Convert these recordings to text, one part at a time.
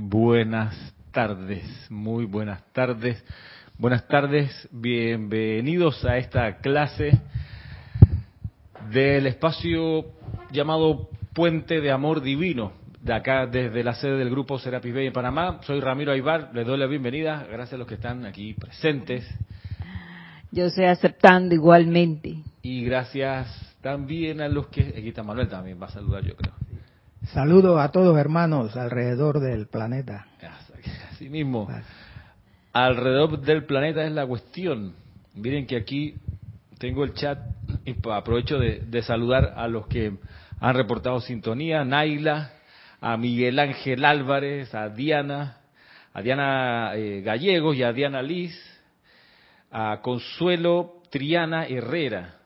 buenas tardes, muy buenas tardes. Buenas tardes, bienvenidos a esta clase del espacio llamado Puente de Amor Divino, de acá desde la sede del grupo Serapis Bay en Panamá. Soy Ramiro Aybar, les doy la bienvenida, gracias a los que están aquí presentes. Yo estoy aceptando igualmente. Y gracias también a los que... Aquí está Manuel también, va a saludar yo creo. Saludos a todos hermanos alrededor del planeta. Así mismo. Alrededor del planeta es la cuestión. Miren que aquí tengo el chat y aprovecho de, saludar a los que han reportado sintonía. Naila, a Miguel Ángel Álvarez, a Diana, a Diana eh, Gallegos y a Diana Liz, a Consuelo Triana Herrera.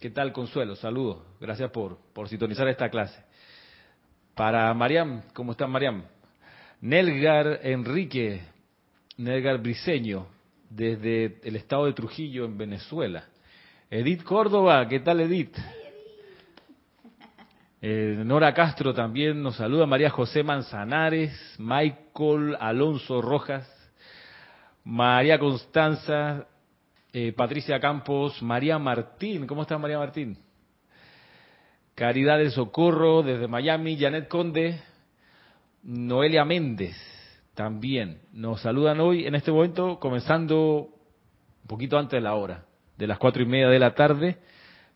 ¿Qué tal, Consuelo? Saludos. Gracias por, por sintonizar esta clase. Para Mariam, ¿cómo está Mariam? Nelgar Enrique, Nelgar Briseño, desde el estado de Trujillo, en Venezuela. Edith Córdoba, ¿qué tal Edith? Eh, Nora Castro también nos saluda, María José Manzanares, Michael Alonso Rojas, María Constanza, eh, Patricia Campos, María Martín, ¿cómo está María Martín? Caridad del Socorro desde Miami, Janet Conde, Noelia Méndez también nos saludan hoy en este momento, comenzando un poquito antes de la hora, de las cuatro y media de la tarde.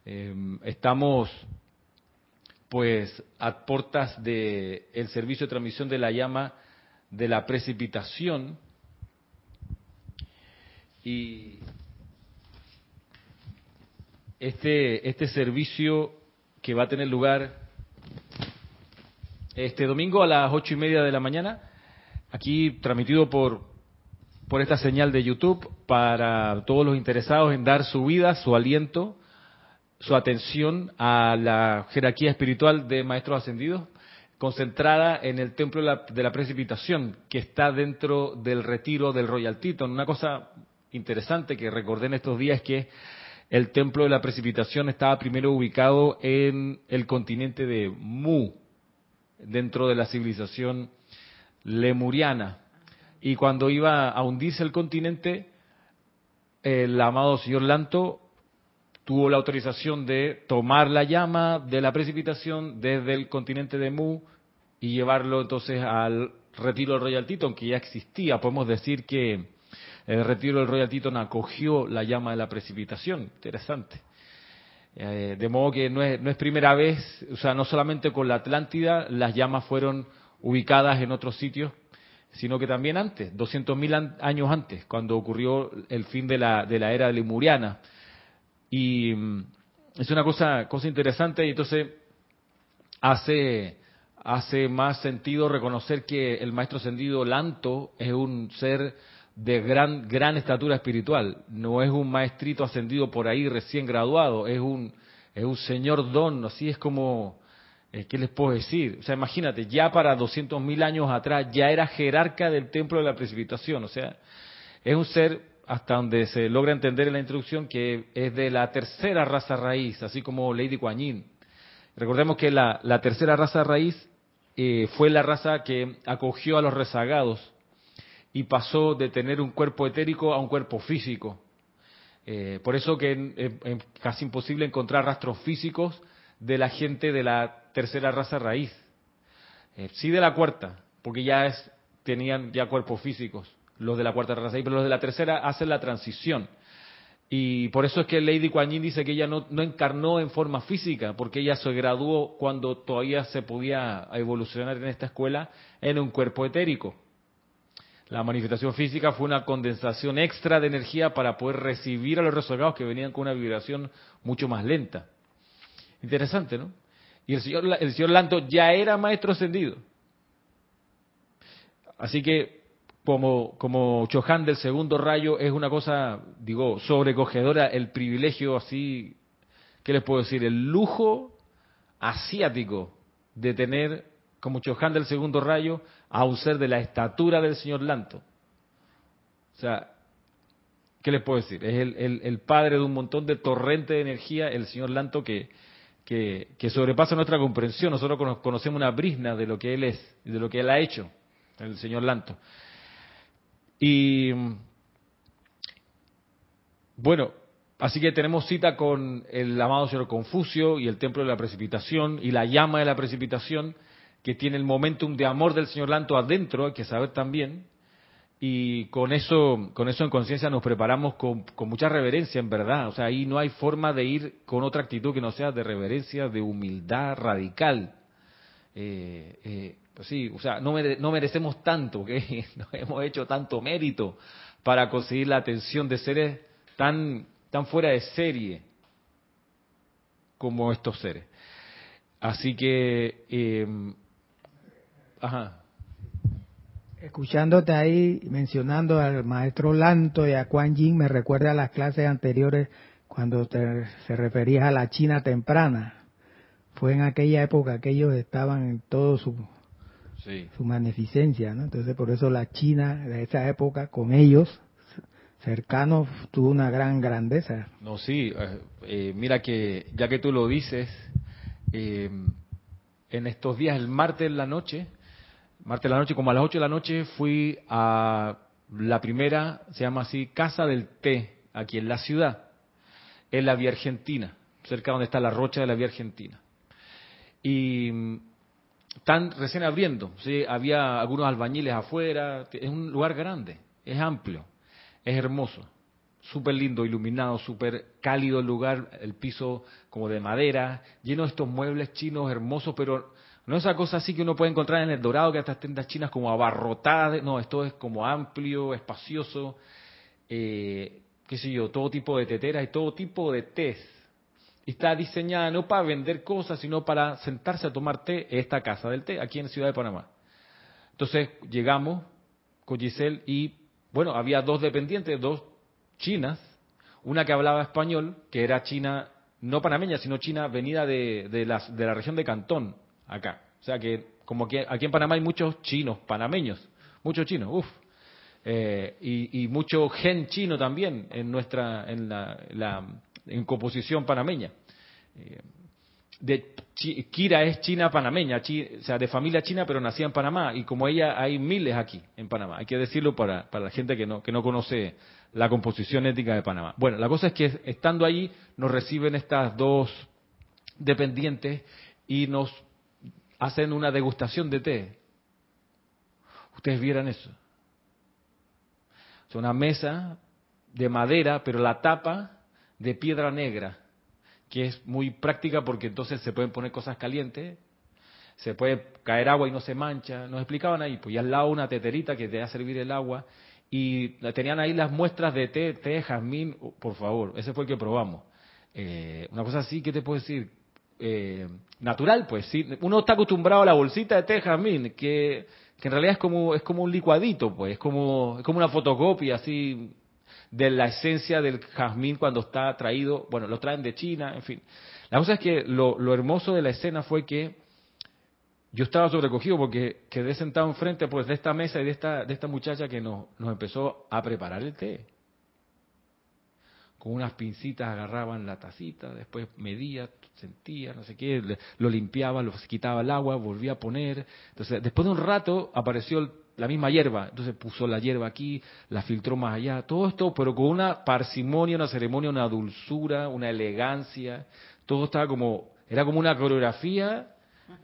Em, estamos pues a puertas del el servicio de transmisión de la llama de la precipitación y este, este servicio que va a tener lugar este domingo a las ocho y media de la mañana, aquí transmitido por, por esta señal de YouTube para todos los interesados en dar su vida, su aliento, su atención a la jerarquía espiritual de Maestros Ascendidos, concentrada en el Templo de la, Precipitación, que está dentro del retiro del Royal Teton. Una cosa interesante que recordé en estos días es que el templo de la precipitación estaba primero ubicado en el continente de Mu, dentro de la civilización lemuriana. Y cuando iba a hundirse el continente, el amado señor Lanto tuvo la autorización de tomar la llama de la precipitación desde el continente de Mu y llevarlo entonces al retiro del Royal Teton, que ya existía. Podemos decir que el retiro del Royal Teton acogió la llama de la precipitación. Interesante. Eh, de modo que no es, no es primera vez, o sea, no solamente con la Atlántida, las llamas fueron ubicadas en otros sitios, sino que también antes, 200.000 años antes, cuando ocurrió el fin de la, de la era lemuriana. Y mm, es una cosa, cosa interesante y entonces hace, hace más sentido reconocer que el maestro ascendido Lanto es un ser de gran, gran estatura espiritual. No es un maestrito ascendido por ahí recién graduado, es un, es un señor don, así es como, eh, ¿qué les puedo decir? O sea, imagínate, ya para 200.000 años atrás ya era jerarca del templo de la precipitación, o sea, es un ser, hasta donde se logra entender en la introducción, que es de la tercera raza raíz, así como Lady Kuan Yin. Recordemos que la, la tercera raza raíz eh, fue la raza que acogió a los rezagados y pasó de tener un cuerpo etérico a un cuerpo físico. Eh, por eso que es, casi imposible encontrar rastros físicos de la gente de la tercera raza raíz. Eh, sí de la cuarta, porque ya es, tenían ya cuerpos físicos los de la cuarta raza raíz, pero los de la tercera hacen la transición. Y por eso es que Lady Kuan Yin dice que ella no, no, encarnó en forma física, porque ella se graduó cuando todavía se podía evolucionar en esta escuela en un cuerpo etérico. La manifestación física fue una condensación extra de energía para poder recibir a los rezagados que venían con una vibración mucho más lenta. Interesante, ¿no? Y el señor, el señor Lanto ya era maestro ascendido. Así que, como, como del segundo rayo, es una cosa, digo, sobrecogedora, el privilegio así, ¿qué les puedo decir? El lujo asiático de tener como Chohan del segundo rayo, a un ser de la estatura del señor Lanto. O sea, ¿qué les puedo decir? Es el, padre de un montón de torrente de energía, el señor Lanto, que, que, sobrepasa nuestra comprensión. Nosotros conocemos una brisna de lo que él es, de lo que él ha hecho. el señor Lanto. Y bueno, así que tenemos cita con el amado señor Confucio y el templo de la precipitación y la llama de la precipitación que tiene el momentum de amor del señor Lanto adentro, hay que saber también. Y con eso, con eso en conciencia nos preparamos con, con, mucha reverencia, en verdad. O sea, ahí no hay forma de ir con otra actitud que no sea de reverencia, de humildad radical. Eh, eh, pues sí, o sea, no, no merecemos tanto, que no hemos hecho tanto mérito para conseguir la atención de seres tan, tan fuera de serie como estos seres. Así que, eh, ajá. Escuchándote ahí mencionando al maestro Lanto y a Kuan Yin, me recuerda a las clases anteriores cuando te, se referías a la China temprana. Fue en aquella época que ellos estaban en todo su, su magnificencia, ¿no? Entonces por eso la China de esa época con ellos cercanos tuvo una gran grandeza. No, sí, eh, eh, mira que ya que tú lo dices, eh, en estos días, el martes en la noche, martes de la noche, como a las 8 de la noche, fui a la primera, se llama así, Casa del Té, aquí en la ciudad, en la Vía Argentina, cerca donde está la rocha de la Vía Argentina. Y mm, están recién abriendo, ¿sí? había algunos albañiles afuera, es un lugar grande, es amplio, es hermoso, súper lindo, iluminado, súper cálido el lugar, el piso como de madera, lleno de estos muebles chinos hermosos, pero no esa cosa así que uno puede encontrar en el Dorado, que estas tiendas chinas como abarrotadas, no, esto es como amplio, espacioso, eh, qué sé yo, todo tipo de teteras y todo tipo de tés. Está diseñada no para vender cosas, sino para sentarse a tomar té en esta casa del té, aquí en Ciudad de Panamá. Entonces llegamos con Giselle y, bueno, había dos dependientes, dos chinas, una que hablaba español, que era china, no panameña, sino china venida de, de, de la región de Cantón, acá. O sea que como que aquí en Panamá hay muchos chinos, panameños, muchos chinos, uff. Eh, y, mucho gen chino también en nuestra en la, en composición panameña. Eh, de Kira es china panameña, o sea, de familia china, pero nacida en Panamá. Y como ella, hay miles aquí en Panamá. Hay que decirlo para, para la gente que no, que no conoce la composición ética de Panamá. Bueno, la cosa es que estando allí nos reciben estas dos dependientes y nos hacen una degustación de té. Ustedes vieran eso. Es una mesa de madera, pero la tapa de piedra negra, que es muy práctica porque entonces se pueden poner cosas calientes, se puede caer agua y no se mancha. Nos explicaban ahí, pues y al lado una teterita que te va a servir el agua y tenían ahí las muestras de té, té, jazmín, por favor, ese fue el que probamos. Eh, una cosa así, ¿qué te puedo decir? Eh, natural, pues sí. Uno está acostumbrado a la bolsita de té jazmín, que, que en realidad es como, es como un licuadito, pues, es como, es como una fotocopia así de la esencia del jazmín cuando está traído, bueno, lo traen de China, en fin. La cosa es que lo, lo hermoso de la escena fue que yo estaba sobrecogido porque quedé sentado enfrente pues de esta mesa y de esta, de esta muchacha que nos, nos empezó a preparar el té con unas pincitas agarraban la tacita, después medía, sentía, no sé qué, lo limpiaba, lo quitaba el agua, volvía a poner. Entonces, después de un rato apareció la misma hierba, entonces puso la hierba aquí, la filtró más allá, todo esto, pero con una parsimonia, una ceremonia, una dulzura, una elegancia, todo estaba como, era como una coreografía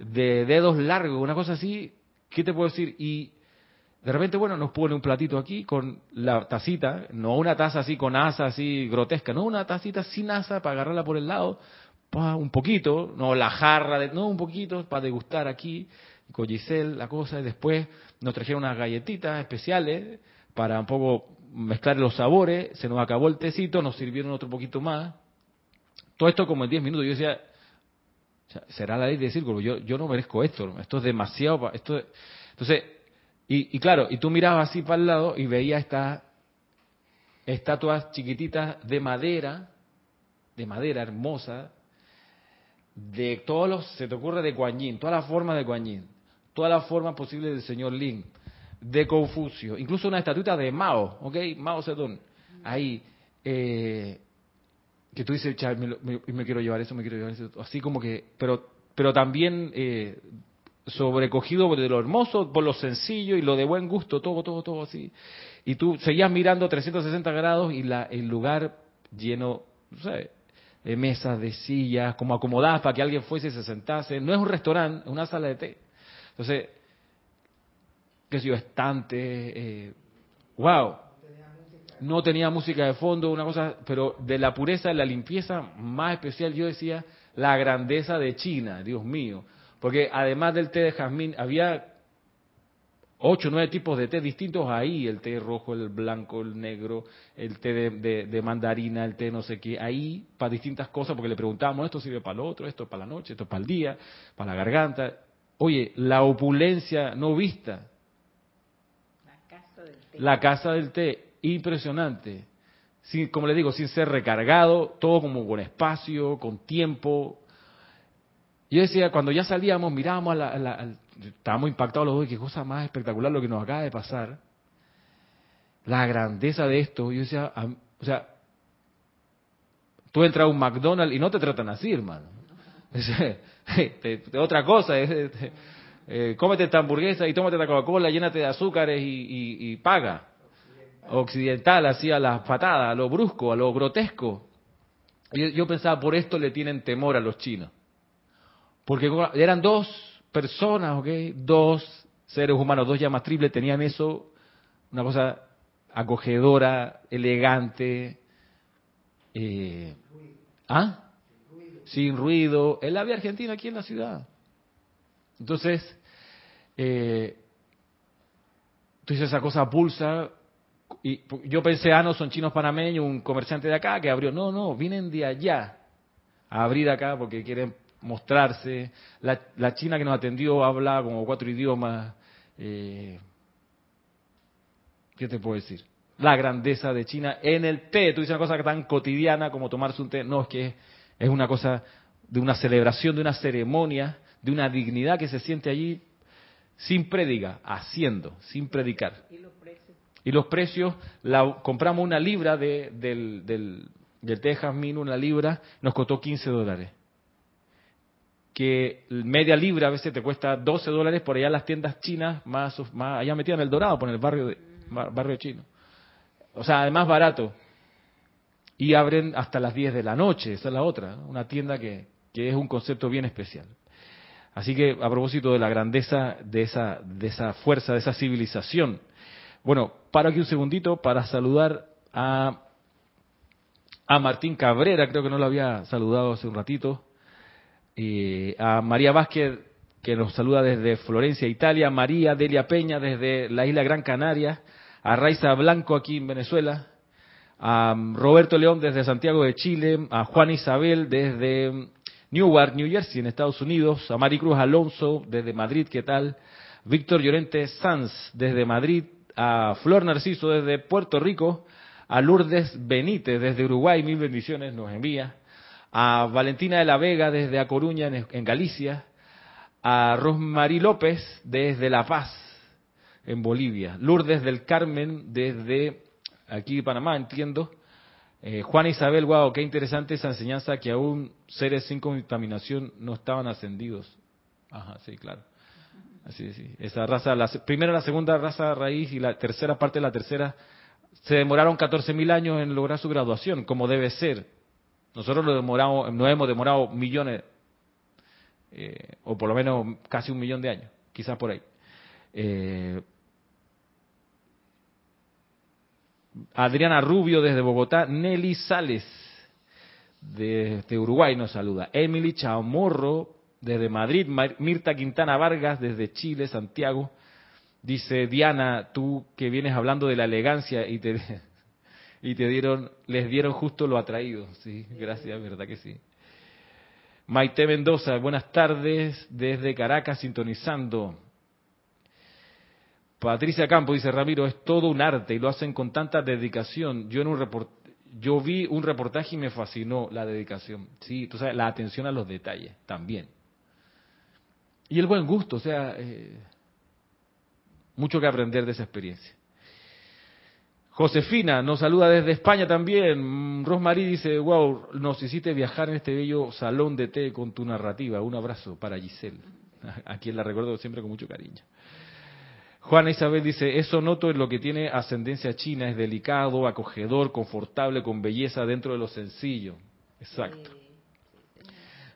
de dedos largos, una cosa así, ¿qué te puedo decir? Y de repente, bueno, nos pone un platito aquí con la tacita, no una taza así con asa así grotesca, no una tacita sin asa para agarrarla por el lado, un poquito, no la jarra, de, no un poquito para degustar aquí, con Giselle la cosa, y después nos trajeron unas galletitas especiales para un poco mezclar los sabores, se nos acabó el tecito, nos sirvieron otro poquito más. Todo esto como en 10 minutos, yo decía, será la ley de círculo, yo, yo no merezco esto, esto es demasiado, esto entonces y, claro, y tú mirabas así para el lado y veías estas estatuas chiquititas de madera, de madera hermosa, de todos los, se te ocurre de Kuan Yin, todas las formas de Kuan Yin, todas las formas posibles del señor Lin, de Confucio, incluso una estatuita de Mao, ¿ok? Mao Zedong, ahí, eh, que tú dices, me, me, quiero llevar eso, me quiero llevar eso, así como que, pero, pero también eh, sobrecogido de lo hermoso, por lo sencillo y lo de buen gusto, todo, todo, todo así. Y tú seguías mirando 360 grados y la, el lugar lleno, no sé, de mesas, de sillas, como acomodadas para que alguien fuese y se sentase. No es un restaurante, es una sala de té. Entonces, qué sé yo, estante, eh, wow. No tenía música de fondo, una cosa, pero de la pureza, de la limpieza más especial, yo decía, la grandeza de China, Dios mío. Porque además del té de jazmín, había ocho, nueve tipos de té distintos ahí, el té rojo, el blanco, el negro, el té de, de, mandarina, el té no sé qué, ahí para distintas cosas, porque le preguntábamos, esto sirve para lo otro, esto para la noche, esto para el día, para la garganta. Oye, la opulencia no vista. La casa del té. La casa del té, impresionante. Sin, como le digo, sin ser recargado, todo como con espacio, con tiempo. Yo decía, cuando ya salíamos, mirábamos a la, estábamos impactados los dos, qué cosa más espectacular lo que nos acaba de pasar. La grandeza de esto, yo decía, o sea, tú entras a un McDonald's y no te tratan así, hermano. Es, otra cosa, es, eh, cómete esta hamburguesa y tómate la Coca-Cola, llénate de azúcares y, paga. Occidental, así a las patadas, a lo brusco, a lo grotesco. Yo, yo pensaba, por esto le tienen temor a los chinos. Porque eran dos personas, ¿ok? Dos seres humanos, dos llamas triples, tenían eso, una cosa acogedora, elegante. Eh, ¿Ah? Sin ruido. En la vía argentina aquí en la ciudad. Entonces, eh, tú dices esa cosa pulsa. Y yo pensé, ah, no, son chinos panameños, un comerciante de acá que abrió. No, no, vienen de allá a abrir acá porque quieren mostrarse. La, china que nos atendió habla como cuatro idiomas. Eh, ¿Qué te puedo decir? La grandeza de China en el té. Tú dices una cosa tan cotidiana como tomarse un té. No, es que es una cosa de una celebración, de una ceremonia, de una dignidad que se siente allí sin prediga, haciendo, sin predicar. ¿Y los precios? Y los precios, la, compramos una libra de, del, del, del té jazmín, una libra, nos costó 15 dólares que media libra a veces te cuesta 12 dólares por allá las tiendas chinas, más, más allá metidas en el Dorado, por el barrio, de, barrio chino. O sea, además barato. Y abren hasta las 10 de la noche, esa es la otra, una tienda que, que es un concepto bien especial. Así que a propósito de la grandeza de esa, de esa fuerza, de esa civilización. Bueno, paro aquí un segundito para saludar a, a Martín Cabrera, creo que no lo había saludado hace un ratito a María Vázquez, que nos saluda desde Florencia, Italia, María Delia Peña desde la isla Gran Canaria, a Raiza Blanco aquí en Venezuela, a Roberto León desde Santiago de Chile, a Juan Isabel desde Newark, New Jersey, en Estados Unidos, a Maricruz Alonso desde Madrid, ¿qué tal? Víctor Llorente Sanz desde Madrid, a Flor Narciso desde Puerto Rico, a Lourdes Benítez desde Uruguay, mil bendiciones nos envía, a Valentina de la Vega desde A Coruña, en, Galicia, a Rosmarie López desde La Paz, en Bolivia, Lourdes del Carmen desde aquí Panamá, entiendo, eh, Juan Isabel, wow, qué interesante esa enseñanza que aún seres sin contaminación no estaban ascendidos. Ajá, sí, claro. Así, sí. Esa raza, la primera, la segunda raza raíz y la tercera parte de la tercera se demoraron 14.000 años en lograr su graduación, como debe ser. Nosotros nos, demoramos, nos hemos demorado millones, eh, o por lo menos casi un millón de años, quizás por ahí. Eh, Adriana Rubio desde Bogotá, Nelly Sales desde Uruguay nos saluda, Emily Chamorro desde Madrid, Mirta Quintana Vargas desde Chile, Santiago, dice Diana, tú que vienes hablando de la elegancia y te y te dieron, les dieron justo lo atraído. Sí, gracias, verdad que sí. Maite Mendoza, buenas tardes desde Caracas sintonizando. Patricia Campo dice, Ramiro, es todo un arte y lo hacen con tanta dedicación. Yo en un report, yo vi un reportaje y me fascinó la dedicación. Sí, tú sabes, la atención a los detalles también. Y el buen gusto, o sea, eh, mucho que aprender de esa experiencia. Josefina nos saluda desde España también. Rosmarie dice, wow, nos hiciste viajar en este bello salón de té con tu narrativa. Un abrazo para Giselle. a quien la recuerdo siempre con mucho cariño. Juana Isabel dice, eso noto en lo que tiene ascendencia china, es delicado, acogedor, confortable, con belleza dentro de lo sencillo. Exacto.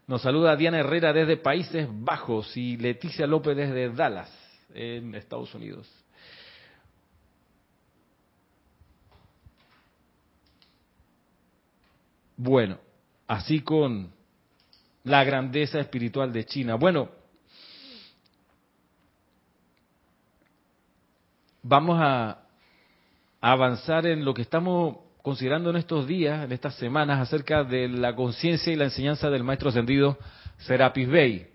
Nos saluda Diana Herrera desde Países Bajos y Leticia López desde Dallas, en Estados Unidos. Bueno, así con la grandeza espiritual de China. Bueno, vamos a avanzar en lo que estamos considerando en estos días, en estas semanas, acerca de la conciencia y la enseñanza del maestro ascendido Serapis Bey.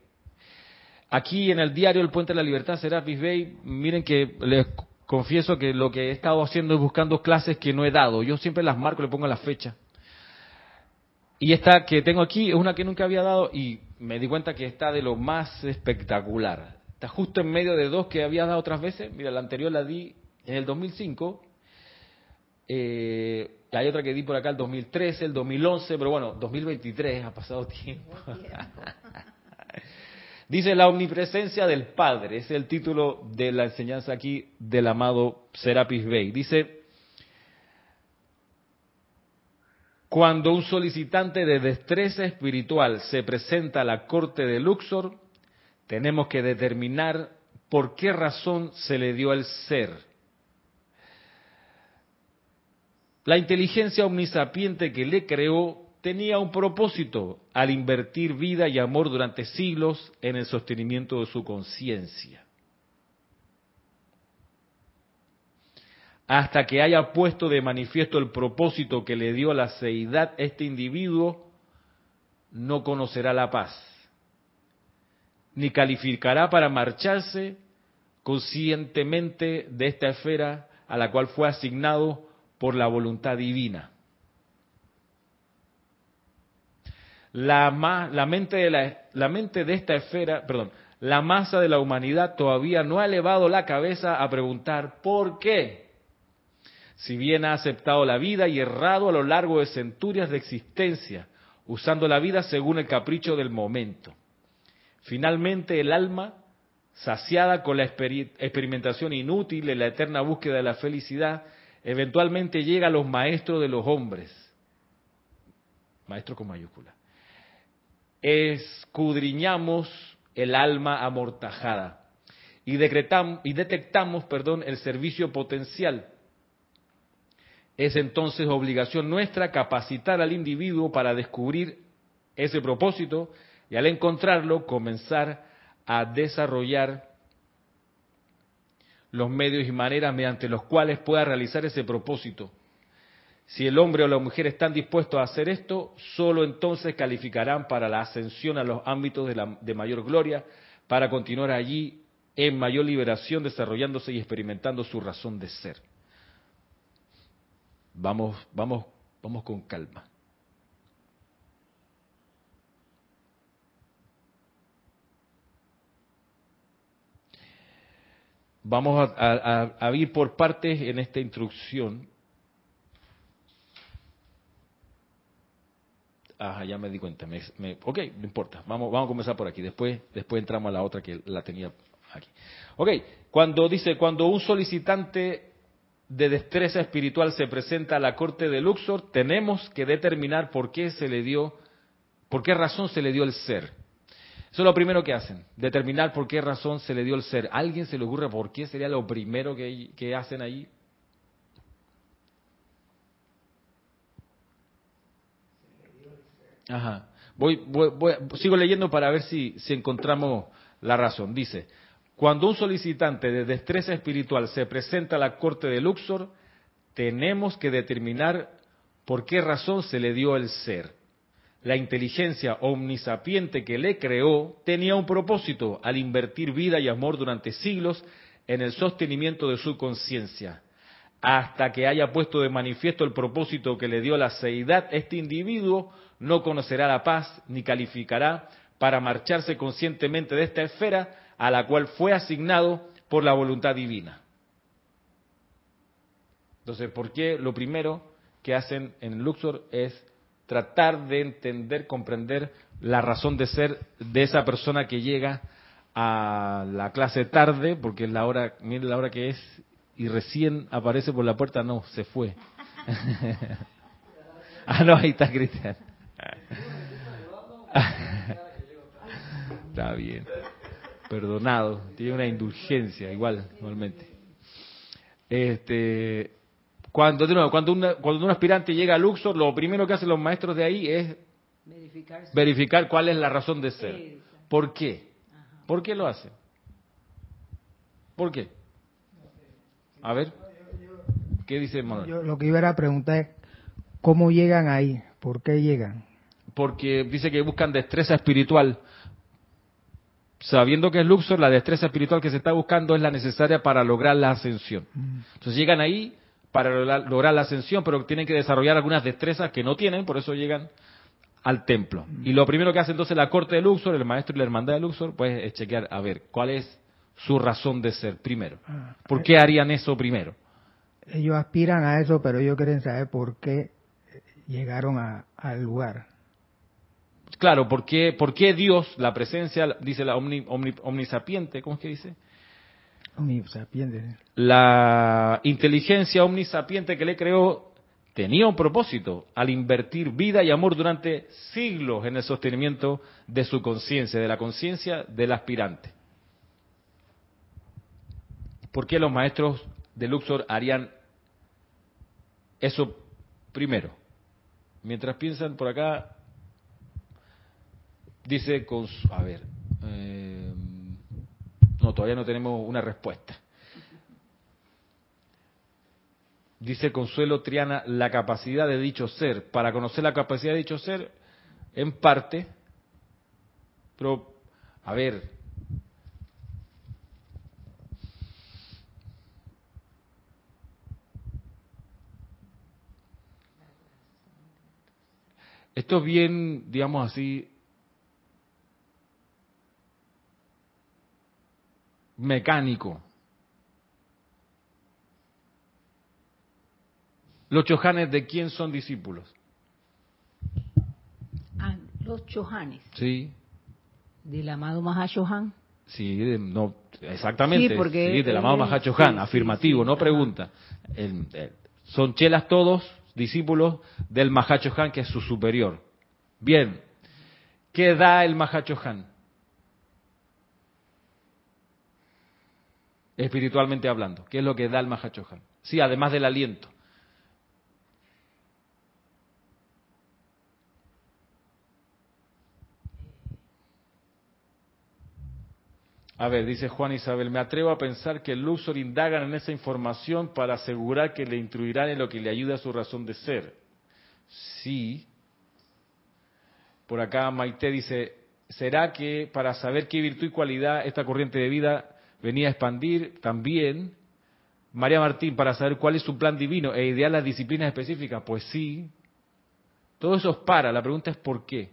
Aquí en el diario El Puente de la Libertad, Serapis Bey, miren que les confieso que lo que he estado haciendo es buscando clases que no he dado. Yo siempre las marco, le pongo la fecha. Y esta que tengo aquí es una que nunca había dado y me di cuenta que está de lo más espectacular. Está justo en medio de dos que había dado otras veces. Mira, la anterior la di en el 2005. Eh, hay otra que di por acá el 2013, el 2011, pero bueno, 2023 ha pasado tiempo. Dice la omnipresencia del Padre, es el título de la enseñanza aquí del amado Serapis Bey. Dice, cuando un solicitante de destreza espiritual se presenta a la corte de Luxor, tenemos que determinar por qué razón se le dio el ser. La inteligencia omnisapiente que le creó tenía un propósito al invertir vida y amor durante siglos en el sostenimiento de su conciencia. Hasta que haya puesto de manifiesto el propósito que le dio la seidad, este individuo no conocerá la paz ni calificará para marcharse conscientemente de esta esfera a la cual fue asignado por la voluntad divina. La, mente de la mente de esta esfera, perdón, la masa de la humanidad todavía no ha elevado la cabeza a preguntar ¿por qué? Si bien ha aceptado la vida y errado a lo largo de centurias de existencia, usando la vida según el capricho del momento. Finalmente el alma, saciada con la experimentación inútil en la eterna búsqueda de la felicidad, eventualmente llega a los maestros de los hombres. Maestro con mayúscula. Escudriñamos el alma amortajada y, decretamos, y detectamos perdón, el servicio potencial. Es entonces obligación nuestra capacitar al individuo para descubrir ese propósito y al encontrarlo comenzar a desarrollar los medios y maneras mediante los cuales pueda realizar ese propósito. Si el hombre o la mujer están dispuestos a hacer esto, solo entonces calificarán para la ascensión a los ámbitos de, mayor gloria, para continuar allí en mayor liberación, desarrollándose y experimentando su razón de ser. Vamos, vamos, vamos con calma. Vamos a, ir por partes en esta instrucción. Ah, ya me di cuenta. Me, ok, no importa. Vamos, vamos a comenzar por aquí. Después, después entramos a la otra que la tenía aquí. Ok, cuando dice, cuando un solicitante de destreza espiritual se presenta a la corte de Luxor, tenemos que determinar por qué se le dio, por qué razón se le dio el ser. Eso es lo primero que hacen, determinar por qué razón se le dio el ser. alguien se le ocurre por qué sería lo primero que, hacen ahí? Ajá. Voy, sigo leyendo para ver si, si encontramos la razón. Dice, cuando un solicitante de destreza espiritual se presenta a la corte de Luxor, tenemos que determinar por qué razón se le dio el ser la inteligencia omnisapiente que le creó tenía un propósito al invertir vida y amor durante siglos en el sostenimiento de su conciencia. Hasta que haya puesto de manifiesto el propósito que le dio la seidad, este individuo no conocerá la paz ni calificará para marcharse conscientemente de esta esfera a la cual fue asignado por la voluntad divina. Entonces, ¿por qué lo primero que hacen en Luxor es tratar de entender, comprender la razón de ser de esa persona que llega a la clase tarde, porque es la hora, mire la hora que es, y recién aparece por la puerta, no, se fue. ah, no, ahí está Cristian. está bien. Perdonado, tiene una indulgencia, igual, igualmente. Este, cuando, cuando, una, cuando un aspirante llega a Luxor, lo primero que hacen los maestros de ahí es verificar, cuál es la razón de ser. ¿Por qué? ¿Por qué lo hacen? ¿Por qué? A ver, ¿qué dice Manuel? Yo lo que iba a preguntar es, ¿cómo llegan ahí? ¿Por qué llegan? Porque dice que buscan destreza espiritual. Sabiendo que es Luxor, la destreza espiritual que se está buscando es la necesaria para lograr la ascensión. Mm. Entonces llegan ahí para lograr la ascensión, pero tienen que desarrollar algunas destrezas que no tienen, por eso llegan al templo. Y lo primero que hace entonces la corte de Luxor, el maestro y la hermandad de Luxor, pues es chequear a ver cuál es su razón de ser primero. Ah, ¿Por eh, qué harían eso primero? Ellos aspiran a eso, pero ellos quieren saber por qué llegaron al lugar. Claro, ¿por qué, por qué Dios, la presencia, dice la omnisapiente, ¿cómo es que dice? La inteligencia omnisapiente que le creó tenía un propósito al invertir vida y amor durante siglos en el sostenimiento de su conciencia, de la conciencia del aspirante. ¿Por qué los maestros de Luxor harían eso primero? Mientras piensan por acá, dice con a ver, eh, no, todavía no tenemos una respuesta. Dice Consuelo Triana, la capacidad de dicho ser. Para conocer la capacidad de dicho ser, en parte, pero, a ver, esto es bien, digamos así, mecánico. ¿Los chojanes de quién son discípulos? Ah, los chojanes. Sí. Del amado Mahashohan. Sí, no, exactamente. Sí, porque del amado Mahachohan, afirmativo, no pregunta. son chelas todos, discípulos del Mahachohan, que es su superior. Bien, ¿qué da el Mahachohan? Espiritualmente hablando, que es lo que da el Mahachohan. Sí, además del aliento. A ver, dice Juan Isabel, me atrevo a pensar que el Luxor indagan en esa información para asegurar que le instruirán en lo que le ayuda a su razón de ser. Sí. Por acá Maite dice, ¿será que para saber qué virtud y cualidad esta corriente de vida venía a expandir también María Martín para saber cuál es su plan divino e idear las disciplinas específicas. Pues sí, todo eso es para, la pregunta es por qué.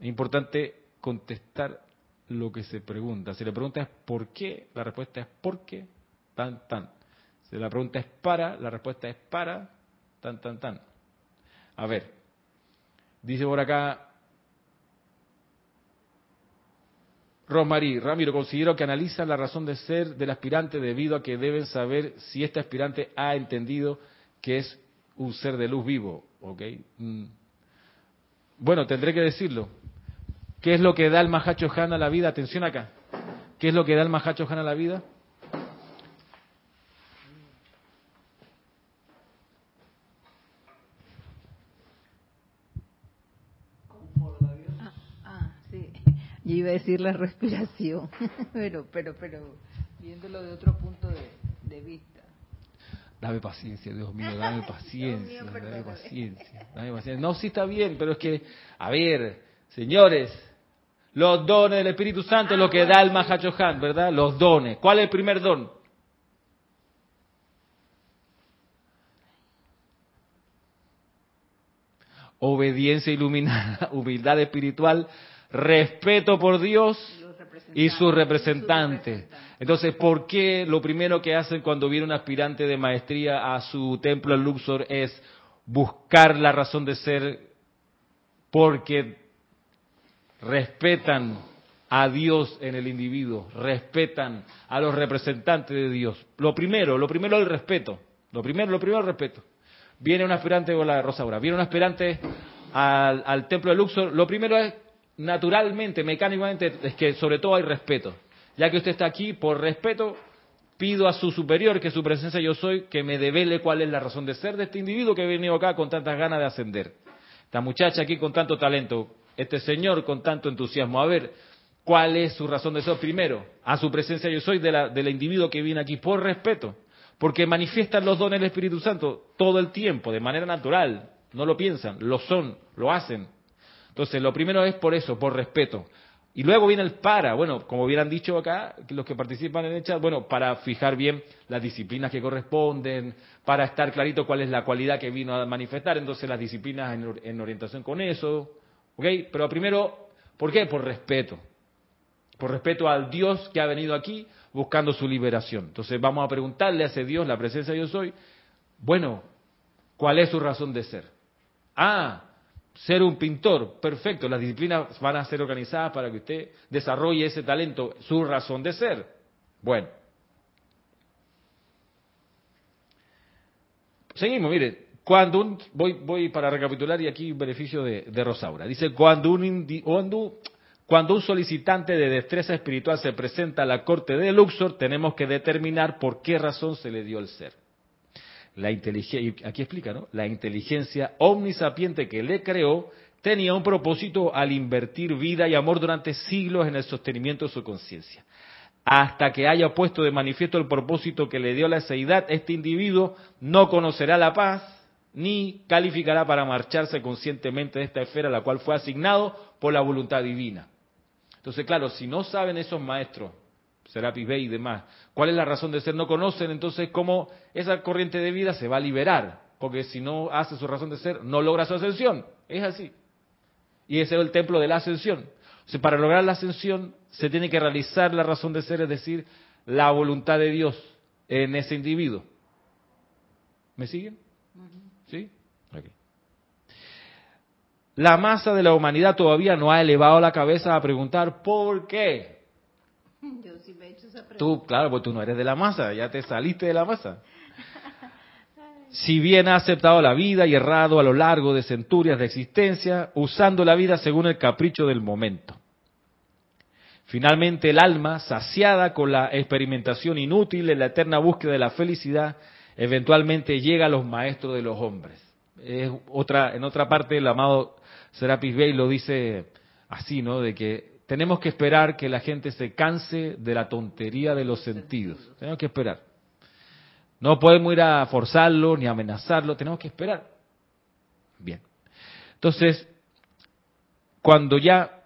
Es importante contestar lo que se pregunta. Si la pregunta es por qué, la respuesta es por qué, tan, tan. Si la pregunta es para, la respuesta es para, tan, tan, tan. A ver, dice por acá Rosmarie, Ramiro, considero que analizan la razón de ser del aspirante debido a que deben saber si este aspirante ha entendido que es un ser de luz vivo. ¿ok? Mm. Bueno, tendré que decirlo. ¿Qué es lo que da el Mahacho Han a la vida? Atención acá. ¿Qué es lo que da el Mahacho Han a la vida? Yo iba a decir la respiración, pero, pero, pero, viéndolo de otro punto de, vista. Dame paciencia, Dios mío, dame paciencia, dame paciencia, dame paciencia. No, sí está bien, pero es que, a ver, señores, los dones del Espíritu Santo es lo que da el Mahachohan, ¿verdad? Los dones. ¿Cuál es el primer don? Obediencia iluminada, humildad espiritual, respeto por Dios y sus representantes. Entonces, ¿por qué lo primero que hacen cuando viene un aspirante de maestría a su templo en Luxor es buscar la razón de ser? Porque respetan a Dios en el individuo, respetan a los representantes de Dios. Lo primero, lo primero el respeto. Lo primero, lo primero el respeto. Viene un aspirante, la Rosa ahora, viene un aspirante al, al templo de Luxor, lo primero es, naturalmente, mecánicamente, es que sobre todo hay respeto. Ya que usted está aquí, por respeto, pido a su superior, que su presencia yo soy, que me devele cuál es la razón de ser de este individuo que ha venido acá con tantas ganas de ascender. Esta muchacha aquí con tanto talento, este señor con tanto entusiasmo. A ver, ¿cuál es su razón de ser? Primero, a su presencia yo soy de la, del individuo que viene aquí por respeto, porque manifiestan los dones del Espíritu Santo todo el tiempo, de manera natural, no lo piensan, lo son, lo hacen. Entonces, lo primero es por eso, por respeto. Y luego viene el para, bueno, como hubieran dicho acá, los que participan en el chat, bueno, para fijar bien las disciplinas que corresponden, para estar clarito cuál es la cualidad que vino a manifestar, entonces las disciplinas en, orientación con eso, ¿ok? Pero primero, ¿por qué? Por respeto, por respeto al Dios que ha venido aquí buscando su liberación. Entonces vamos a preguntarle a ese Dios, la presencia de yo soy, bueno, ¿cuál es su razón de ser? Ah, ser un pintor, perfecto, las disciplinas van a ser organizadas para que usted desarrolle ese talento, su razón de ser. Bueno. Seguimos, mire, cuando un, voy, voy para recapitular y aquí beneficio de, de Rosaura. Dice, cuando un, cuando, cuando un solicitante de destreza espiritual se presenta a la corte de Luxor, tenemos que determinar por qué razón se le dio el ser la inteligencia, aquí explica, ¿no? La inteligencia omnisapiente que le creó tenía un propósito al invertir vida y amor durante siglos en el sostenimiento de su conciencia. Hasta que haya puesto de manifiesto el propósito que le dio la seidad, este individuo no conocerá la paz ni calificará para marcharse conscientemente de esta esfera a la cual fue asignado por la voluntad divina. Entonces, claro, si no saben esos maestros Serapis Bey y demás. ¿Cuál es la razón de ser? No conocen entonces cómo esa corriente de vida se va a liberar, porque si no hace su razón de ser, no logra su ascensión. Es así. Y ese es el templo de la ascensión. O sea, para lograr la ascensión se tiene que realizar la razón de ser, es decir, la voluntad de Dios en ese individuo. ¿Me siguen? ¿Sí? La masa de la humanidad todavía no ha elevado la cabeza a preguntar ¿por qué? Yo sí me he hecho esa pregunta. Tú, claro, pues tú no eres de la masa, ya te saliste de la masa. Si bien ha aceptado la vida y errado a lo largo de centurias de existencia, usando la vida según el capricho del momento. Finalmente el alma, saciada con la experimentación inútil en la eterna búsqueda de la felicidad, eventualmente llega a los maestros de los hombres. Es otra, en otra parte el amado Serapis Bey lo dice así, ¿no? De que tenemos que esperar que la gente se canse de la tontería de los sentidos. Tenemos que esperar. No podemos ir a forzarlo ni amenazarlo, tenemos que esperar. Bien. Entonces, cuando ya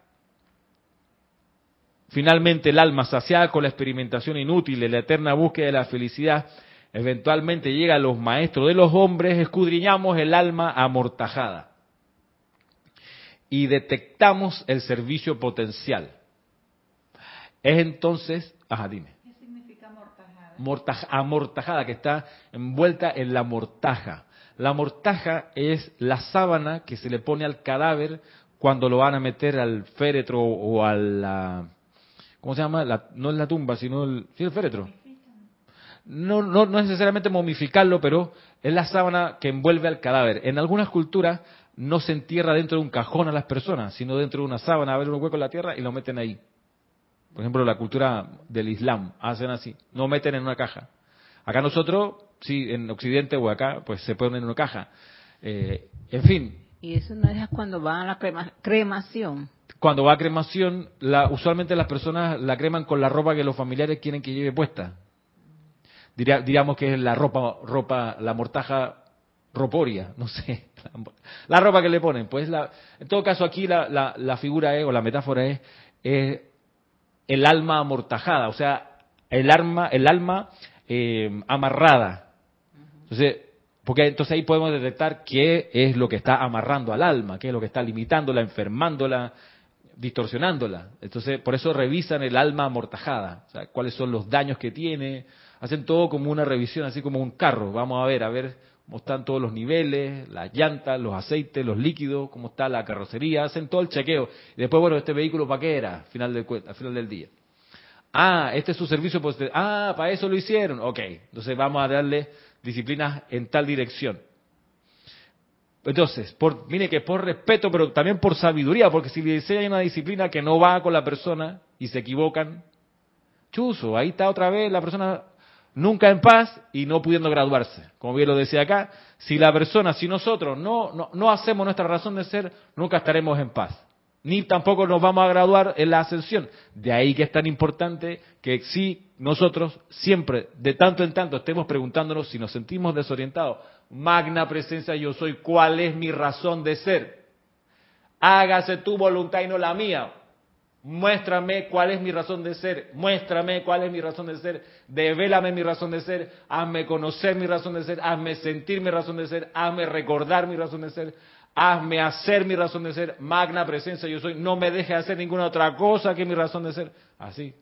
finalmente el alma saciada con la experimentación inútil de la eterna búsqueda de la felicidad, eventualmente llega a los maestros de los hombres, escudriñamos el alma amortajada y detectamos el servicio potencial. Es entonces, ajá, dime. ¿Qué significa amortajada? Mortaja, amortajada, que está envuelta en la mortaja. La mortaja es la sábana que se le pone al cadáver cuando lo van a meter al féretro o a la... ¿Cómo se llama? no es la tumba, sino el, ¿sí, el féretro. No, no, no necesariamente momificarlo, pero es la sábana que envuelve al cadáver. En algunas culturas no se entierra dentro de un cajón a las personas, sino dentro de una sábana, a ver un hueco en la tierra y lo meten ahí. Por ejemplo, la cultura del Islam hacen así, no meten en una caja. Acá nosotros, sí, en Occidente o acá, pues se ponen en una caja. Eh, en fin. ¿Y eso no es cuando va a la cremación? Cuando va a cremación, la, usualmente las personas la creman con la ropa que los familiares quieren que lleve puesta. diríamos que es la ropa, ropa, la mortaja roporia, no sé, la ropa que le ponen. Pues la, en todo caso aquí la, la, figura es, o la metáfora es, el alma amortajada, o sea, el alma, el alma eh, amarrada. Entonces, porque entonces ahí podemos detectar qué es lo que está amarrando al alma, qué es lo que está limitándola, enfermándola, distorsionándola. Entonces, por eso revisan el alma amortajada, o sea, cuáles son los daños que tiene, hacen todo como una revisión, así como un carro. Vamos a ver, a ver cómo están todos los niveles, las llantas, los aceites, los líquidos, cómo está la carrocería, hacen todo el chequeo. Y después, bueno, este vehículo para qué era, al final, del, día. Ah, este es su servicio. Pues, ah, para eso lo hicieron. Ok, entonces vamos a darle disciplinas en tal dirección. Entonces, por, mire que por respeto, pero también por sabiduría, porque si le enseñan una disciplina que no va con la persona y se equivocan, chuzo, ahí está otra vez la persona nunca en paz y no pudiendo graduarse. Como bien lo decía acá, si la persona, si nosotros no, no, no hacemos nuestra razón de ser, nunca estaremos en paz. Ni tampoco nos vamos a graduar en la ascensión. De ahí que es tan importante que si nosotros siempre, de tanto en tanto, estemos preguntándonos si nos sentimos desorientados. Magna presencia yo soy, ¿cuál es mi razón de ser? Hágase tu voluntad y no la mía. Muéstrame cuál es mi razón de ser. Muéstrame cuál es mi razón de ser. Devélame mi razón de ser. Hazme conocer mi razón de ser. Hazme sentir mi razón de ser. Hazme recordar mi razón de ser. Hazme hacer mi razón de ser. Magna presencia yo soy. No me deje hacer ninguna otra cosa que mi razón de ser. Así.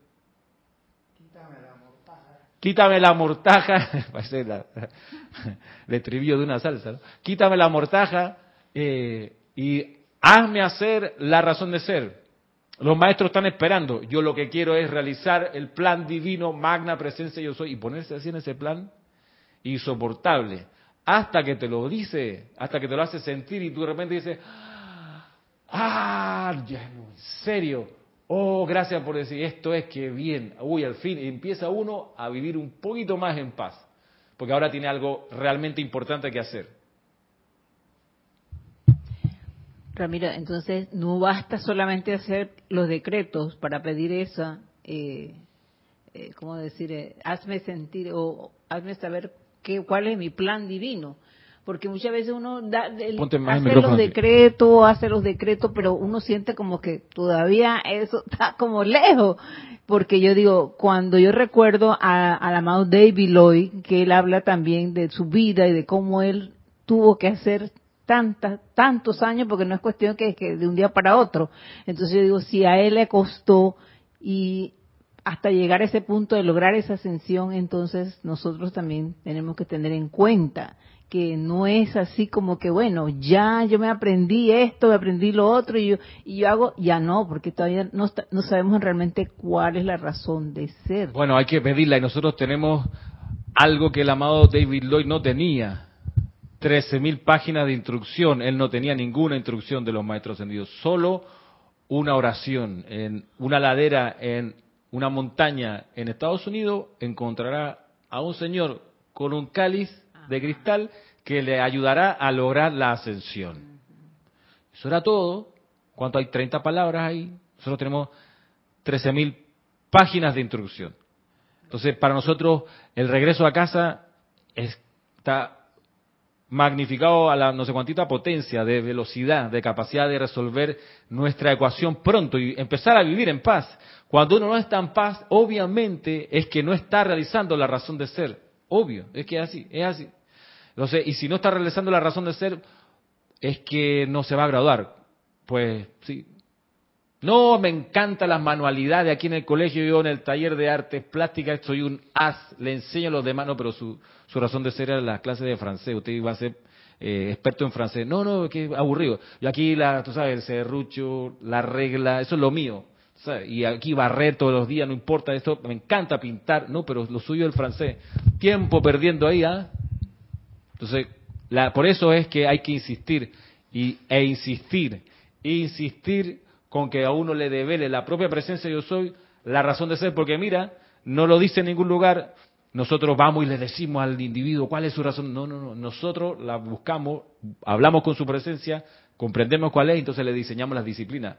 Quítame la mortaja. Quítame la mortaja. Parece la, el estribillo de una salsa. Quítame la mortaja eh, y hazme hacer la razón de ser los maestros están esperando. Yo lo que quiero es realizar el plan divino, magna presencia yo soy, y ponerse así en ese plan insoportable. Hasta que te lo dice, hasta que te lo hace sentir y tú de repente dices, ah, ya, en serio, oh, gracias por decir esto es que bien, uy, al fin empieza uno a vivir un poquito más en paz, porque ahora tiene algo realmente importante que hacer. Ramiro, entonces no basta solamente hacer los decretos para pedir esa, eh, eh, ¿cómo decir? Eh, hazme sentir o hazme saber qué, cuál es mi plan divino. Porque muchas veces uno da, hace los decretos, hace los decretos, pero uno siente como que todavía eso está como lejos. Porque yo digo, cuando yo recuerdo al amado David Lloyd, que él habla también de su vida y de cómo él tuvo que hacer tantas, tantos años, porque no es cuestión que, de un día para otro. Entonces yo digo, si a él le costó y hasta llegar a ese punto de lograr esa ascensión, entonces nosotros también tenemos que tener en cuenta que no es así como que, bueno, ya yo me aprendí esto, me aprendí lo otro y yo, y yo hago, ya no, porque todavía no, no sabemos realmente cuál es la razón de ser. Bueno, hay que pedirla y nosotros tenemos algo que el amado David Lloyd no tenía 13.000 páginas de instrucción. Él no tenía ninguna instrucción de los maestros ascendidos, solo una oración. En una ladera, en una montaña en Estados Unidos, encontrará a un señor con un cáliz de cristal que le ayudará a lograr la ascensión. Eso era todo. ¿Cuánto hay? 30 palabras ahí. Nosotros tenemos 13.000 páginas de instrucción. Entonces, para nosotros, el regreso a casa está magnificado a la no sé cuantita potencia, de velocidad, de capacidad de resolver nuestra ecuación pronto y empezar a vivir en paz. Cuando uno no está en paz, obviamente es que no está realizando la razón de ser. Obvio, es que es así, es así. Y si no está realizando la razón de ser, es que no se va a graduar. Pues sí, no, me encantan las manualidades. Aquí en el colegio, yo en el taller de artes plásticas, soy un as. Le enseño a los demás, no, pero su, su razón de ser era las clases de francés. Usted iba a ser eh, experto en francés. No, no, que aburrido. Y aquí, la, tú sabes, el serrucho, la regla, eso es lo mío. Y aquí barrer todos los días, no importa esto. Me encanta pintar. No, pero lo suyo es el francés. Tiempo perdiendo ahí, ¿ah? Entonces, la, por eso es que hay que insistir y, e insistir. Insistir con que a uno le devele la propia presencia yo soy, la razón de ser, porque mira, no lo dice en ningún lugar, nosotros vamos y le decimos al individuo cuál es su razón. No, no, no, nosotros la buscamos, hablamos con su presencia, comprendemos cuál es, entonces le diseñamos las disciplinas.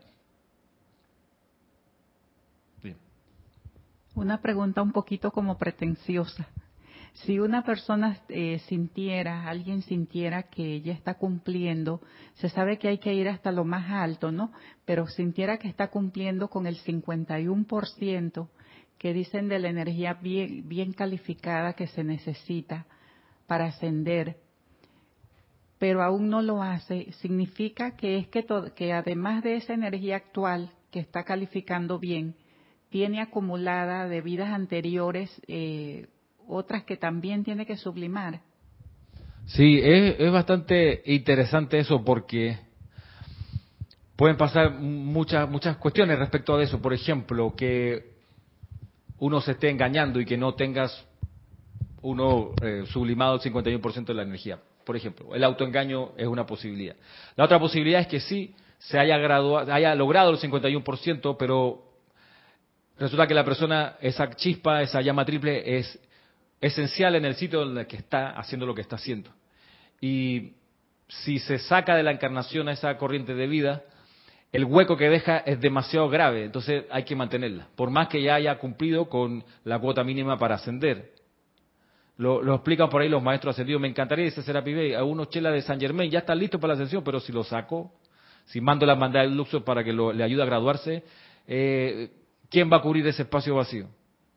Una pregunta un poquito como pretenciosa. Si una persona eh, sintiera, alguien sintiera que ella está cumpliendo, se sabe que hay que ir hasta lo más alto, ¿no? Pero sintiera que está cumpliendo con el 51% que dicen de la energía bien, bien calificada que se necesita para ascender, pero aún no lo hace, significa que es que, que además de esa energía actual que está calificando bien, tiene acumulada de vidas anteriores eh, otras que también tiene que sublimar. Sí, es, es bastante interesante eso porque pueden pasar muchas muchas cuestiones respecto a eso. Por ejemplo, que uno se esté engañando y que no tengas uno eh, sublimado el 51% de la energía. Por ejemplo, el autoengaño es una posibilidad. La otra posibilidad es que sí se haya, graduado, haya logrado el 51%, pero resulta que la persona, esa chispa, esa llama triple, es esencial en el sitio en el que está haciendo lo que está haciendo. Y si se saca de la encarnación a esa corriente de vida, el hueco que deja es demasiado grave, entonces hay que mantenerla, por más que ya haya cumplido con la cuota mínima para ascender. Lo, explican por ahí los maestros ascendidos. Me encantaría, dice Serapi a unos chelas de San Germain ya están listos para la ascensión, pero si lo saco, si mando la mandada del Luxor para que le ayude a graduarse, eh, ¿quién va a cubrir ese espacio vacío?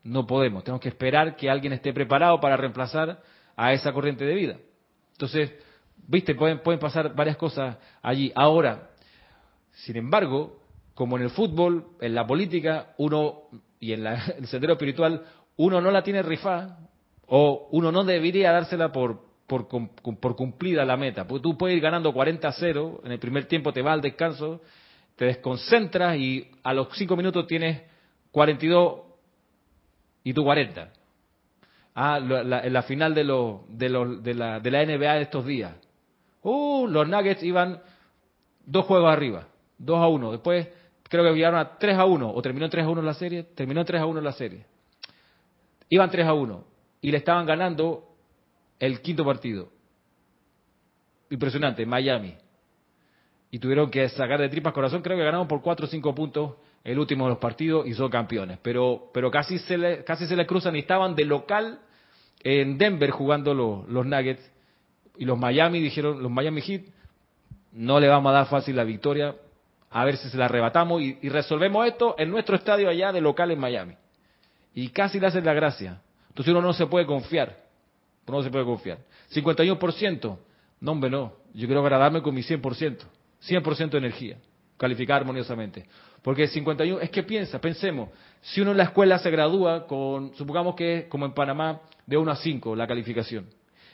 No podemos, tenemos que esperar que alguien esté preparado para reemplazar a esa corriente de vida. Entonces, viste, pueden, pueden pasar varias cosas allí. Ahora, sin embargo, como en el fútbol, en la política, uno, y en el sendero espiritual, uno no la tiene rifada, o uno no debería dársela por, por, por cumplida la meta. Porque tú puedes ir ganando 40-0, en el primer tiempo te vas al descanso, te desconcentras y a los 5 minutos tienes 42 y tú 40. Ah, en la final de, lo, de, de, la, de la NBA de estos días. Uh, los Nuggets iban dos juegos arriba, 2 a 1. Después creo que llegaron a 3 a 1, o terminó en 3 a 1 la serie, terminó en 3 a 1 la serie. Iban 3 a 1 y le estaban ganando el quinto partido. Impresionante, Miami. Y tuvieron que sacar de tripas corazón, creo que ganaron por 4 o 5 puntos el último de los partidos y son campeones. Pero, pero casi, se le, casi se les cruzan y estaban de local en Denver jugando los, los Nuggets. Y los Miami dijeron, los Miami Heat, no le vamos a dar fácil la victoria, a ver si se la arrebatamos y, resolvemos esto en nuestro estadio allá de local en Miami. Y casi le hacen la gracia. Entonces uno no se puede confiar. No se puede confiar. 51%. No, hombre, no. Yo quiero agradarme con mi 100%. 100% de energía. Calificar armoniosamente. Porque 51, es que piensa, pensemos, si uno en la escuela se gradúa con, supongamos que como en Panamá, de 1 a 5 la calificación,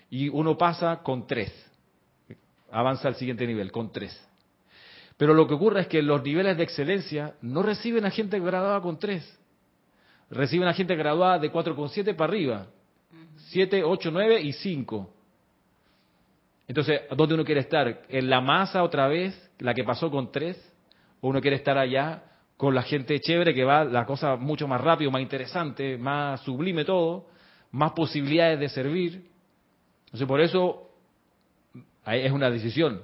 y uno pasa con 3, avanza al siguiente nivel, con 3. Pero lo que ocurre es que los niveles de excelencia no reciben a gente graduada con 3 reciben a gente graduada de 4,7 para arriba. 7, 8, 9 y 5. Entonces, ¿dónde uno quiere estar? ¿En la masa otra vez, la que pasó con 3? ¿O uno quiere estar allá con la gente chévere que va la cosa mucho más rápido, más interesante, más sublime todo, más posibilidades de servir? Entonces, por eso es una decisión.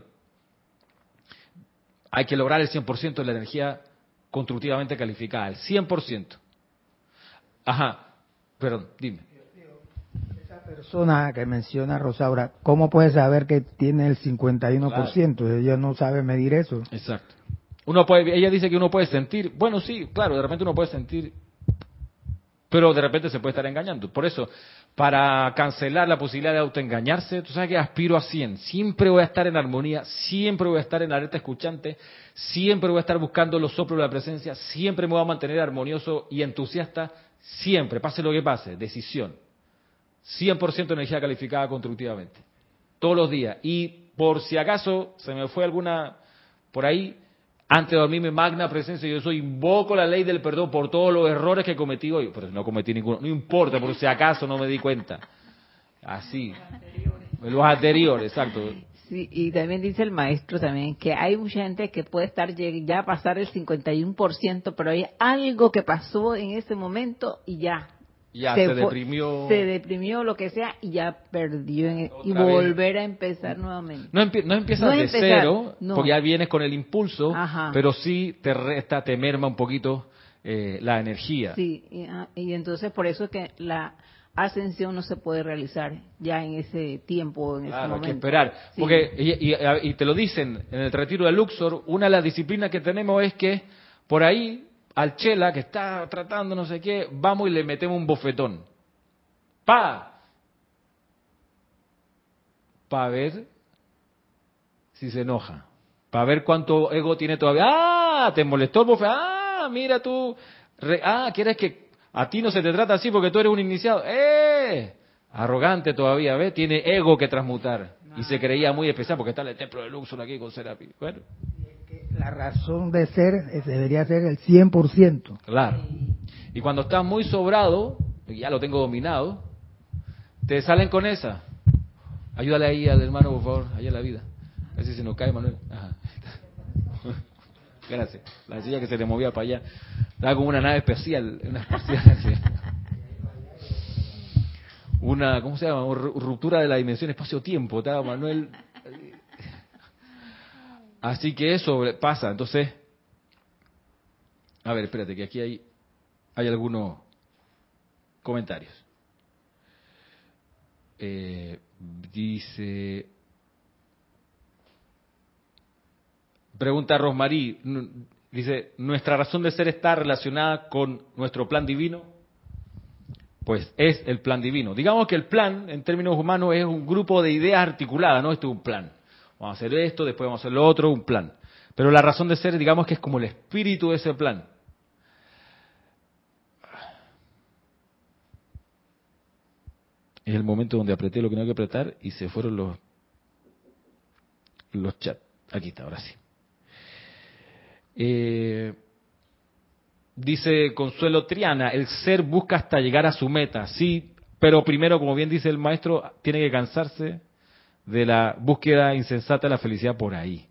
Hay que lograr el 100% de la energía constructivamente calificada, el 100%. Ajá, perdón, dime. Esa persona que menciona Rosaura, ¿cómo puede saber que tiene el 51%? Ella no sabe medir eso. Exacto. Uno puede, ella dice que uno puede sentir, bueno, sí, claro, de repente uno puede sentir, pero de repente se puede estar engañando. Por eso, para cancelar la posibilidad de autoengañarse, tú sabes que aspiro a 100. Siempre voy a estar en armonía, siempre voy a estar en la alerta escuchante, siempre voy a estar buscando los soplos de la presencia, siempre me voy a mantener armonioso y entusiasta, Siempre, pase lo que pase, decisión. 100% energía calificada constructivamente. Todos los días. Y por si acaso se me fue alguna por ahí, antes de dormirme, magna presencia, yo soy, invoco la ley del perdón por todos los errores que cometí hoy. Pero no cometí ninguno, no importa, por si acaso no me di cuenta. Así. Los anteriores, exacto y también dice el maestro también que hay mucha gente que puede estar ya a pasar el 51%, pero hay algo que pasó en ese momento y ya. Ya se, deprimió. Se deprimió, lo que sea, y ya perdió. En, y volver a empezar nuevamente. No, empiezas de cero, porque ya vienes con el impulso, pero sí te resta, te merma un poquito eh, la energía. Sí, y, ah, y entonces por eso es que la ascensión no se puede realizar ya en ese tiempo, en ese momento. Hay que esperar. Porque, y, te lo dicen en el retiro de Luxor, una de las disciplinas que tenemos es que por ahí al chela que está tratando no sé qué, vamos y le metemos un bofetón. ¡Pa! Para ver si se enoja. Para ver cuánto ego tiene todavía. ¡Ah! ¿Te molestó el bofetón? ¡Ah! Mira tú. ah, ¿quieres que a ti no se te trata así porque tú eres un iniciado. ¡Eh! Arrogante todavía, ¿ves? Tiene ego que transmutar. Y se creía muy especial porque está en el templo de Luxor aquí con Serapi. Bueno, La razón de ser debería ser el 100%. claro. Y cuando estás muy sobrado, ya lo tengo dominado, te salen con esa. Ayúdale ahí al hermano, por favor, allá en la vida. A ver si se nos cae, Manuel. Ajá. Gracias. La silla que se le movía para allá. Estaba como una nave especial. Una, espacial, sí. una ¿cómo se llama? Ruptura de la dimensión espacio-tiempo. Estaba Manuel. Así que eso pasa. Entonces, a ver, espérate, que aquí hay, hay algunos comentarios. Eh, dice, pregunta Rosmarí, dice, ¿nuestra razón de ser está relacionada con nuestro plan divino? Pues es el plan divino. Digamos que el plan, en términos humanos, es un grupo de ideas articuladas, ¿no? Esto es un plan. Vamos a hacer esto, después vamos a hacer lo otro, un plan. Pero la razón de ser, digamos que es como el espíritu de ese plan. Es el momento donde apreté lo que no hay que apretar y se fueron los, los chats. Aquí está, ahora sí. Eh, dice Consuelo Triana, el ser busca hasta llegar a su meta, sí, pero primero, como bien dice el maestro, tiene que cansarse de la búsqueda insensata de la felicidad por ahí.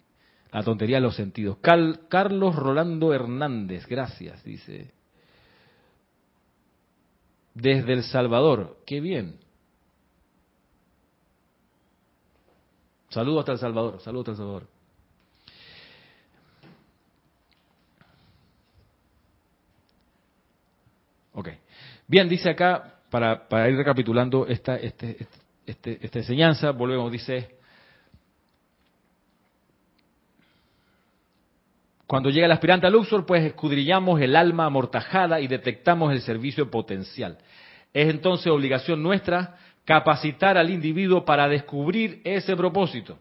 La tontería de los sentidos. Carlos Rolando Hernández, gracias, dice. Desde El Salvador, qué bien. Saludos hasta El Salvador, saludos hasta El Salvador. Ok. Bien, dice acá, para, para ir recapitulando esta, este, este- esta enseñanza, volvemos, dice, cuando llega el aspirante a Luxor, pues escudriñamos el alma amortajada y detectamos el servicio potencial. Es entonces obligación nuestra capacitar al individuo para descubrir ese propósito.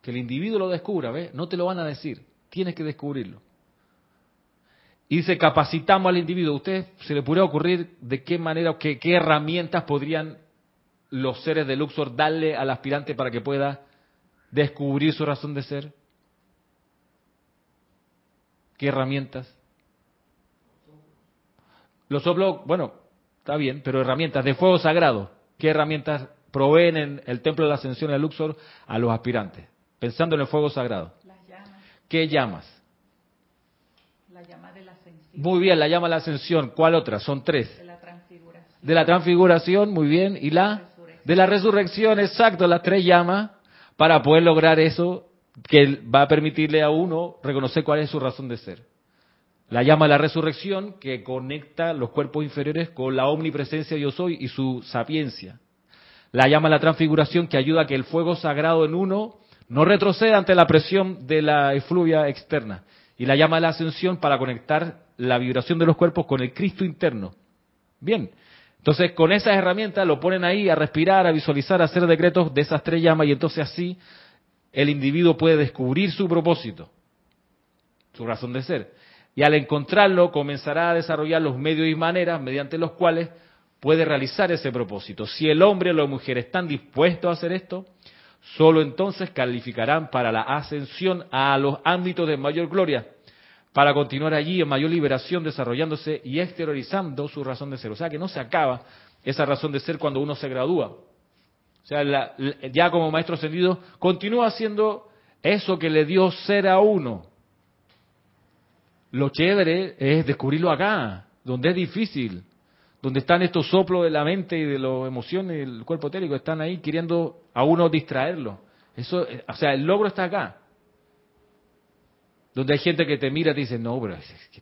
Que el individuo lo descubra, ¿ves? No te lo van a decir, tienes que descubrirlo. Y dice, capacitamos al individuo. ¿A usted se le podría ocurrir de qué manera o qué, qué herramientas podrían los seres de Luxor darle al aspirante para que pueda descubrir su razón de ser? ¿Qué herramientas? Los soplos, bueno, está bien, pero herramientas de fuego sagrado. ¿Qué herramientas proveen en el templo de la ascensión de Luxor a los aspirantes? Pensando en el fuego sagrado. Las llamas, ¿Qué llamas? la llama de la ascensión, Muy bien, la llama a la ascensión. ¿Cuál otra? Son tres. de la transfiguración, De la transfiguración, muy bien. ¿Y la? De la resurrección, exacto, las tres llamas, para poder lograr eso que va a permitirle a uno reconocer cuál es su razón de ser. La llama de la resurrección que conecta los cuerpos inferiores con la omnipresencia yo soy y su sapiencia. La llama de la transfiguración que ayuda a que el fuego sagrado en uno no retroceda ante la presión de la efluvia externa. Y la llama de la ascensión para conectar la vibración de los cuerpos con el Cristo interno. Bien, entonces con esas herramientas lo ponen ahí a respirar, a visualizar, a hacer decretos de esas tres llamas y entonces así el individuo puede descubrir su propósito, su razón de ser. Y al encontrarlo comenzará a desarrollar los medios y maneras mediante los cuales puede realizar ese propósito. Si el hombre o la mujer están dispuestos a hacer esto, solo entonces calificarán para la ascensión a los ámbitos de mayor gloria, para continuar allí en mayor liberación, desarrollándose y exteriorizando su razón de ser. O sea que no se acaba esa razón de ser cuando uno se gradúa. O sea, la- ya como maestro ascendido, continúa haciendo eso que le dio ser a uno. Lo chévere es descubrirlo acá, donde es difícil, donde están estos soplos de la mente y de las emociones y el cuerpo etérico, están ahí queriendo a uno distraerlo. Eso, eh, o sea, el logro está acá. Donde hay gente que te mira y te dice, no, pero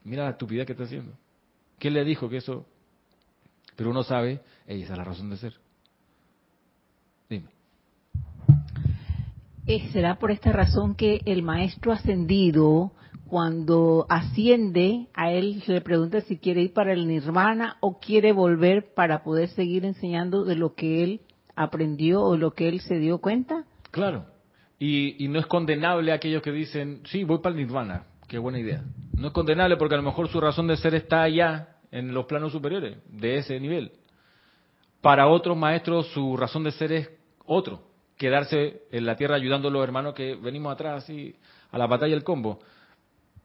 mira la estupidez que está haciendo. ¿Quién le dijo que eso? Pero uno sabe, "Ey, esa es la razón de ser. Dime. ¿Será por esta razón que el maestro ascendido, cuando asciende, a él se le pregunta si quiere ir para el nirvana o quiere volver para poder seguir enseñando de lo que él aprendió o lo que él se dio cuenta? Claro. Y, y no es condenable aquellos que dicen, sí, voy para el nirvana. Qué buena idea. No es condenable porque a lo mejor su razón de ser está allá, en los planos superiores, de ese nivel. Para otros maestros su razón de ser es otro. quedarse en la tierra ayudando a los hermanos que venimos atrás así a la batalla del combo.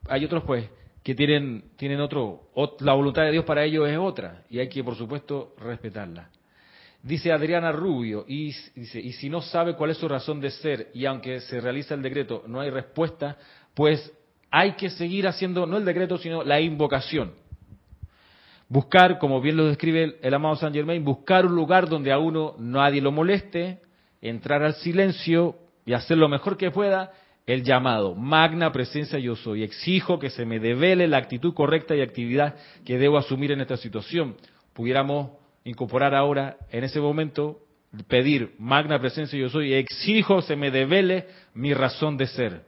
Hay otros pues que tienen tienen otro la voluntad de Dios para ellos es otra y hay que por supuesto respetarla. Dice Adriana Rubio y dice y si no sabe cuál es su razón de ser y aunque se realiza el decreto no hay respuesta, pues hay que seguir haciendo no el decreto sino la invocación. Buscar, como bien lo describe el, amado Saint Germain, buscar un lugar donde a uno nadie lo moleste, entrar al silencio y hacer lo mejor que pueda el llamado, magna presencia yo soy. Exijo que se me devele la actitud correcta y actividad que debo asumir en esta situación. Pudiéramos incorporar ahora, en ese momento, pedir, magna presencia yo soy, exijo se me devele mi razón de ser.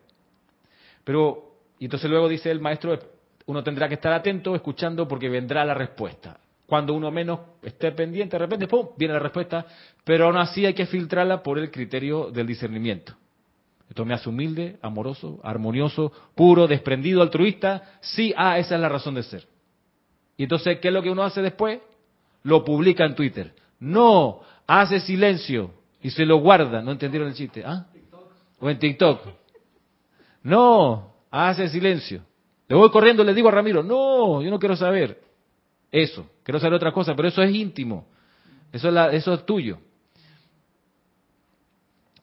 Pero, y entonces luego dice el maestro, uno tendrá que estar atento, escuchando, porque vendrá la respuesta. Cuando uno menos esté pendiente, de repente, ¡pum!, viene la respuesta, pero aún así hay que filtrarla por el criterio del discernimiento. Esto me hace humilde, amoroso, armonioso, puro, desprendido, altruista. Sí, ah, esa es la razón de ser. Y entonces, ¿qué es lo que uno hace después? Lo publica en Twitter. No, hace silencio y se lo guarda. ¿No entendieron el chiste? ¿Ah? O en TikTok. No, hace silencio. Le voy corriendo, le digo a Ramiro, no, yo no quiero saber eso, quiero saber otra cosa, pero eso es íntimo, eso es, eso es tuyo.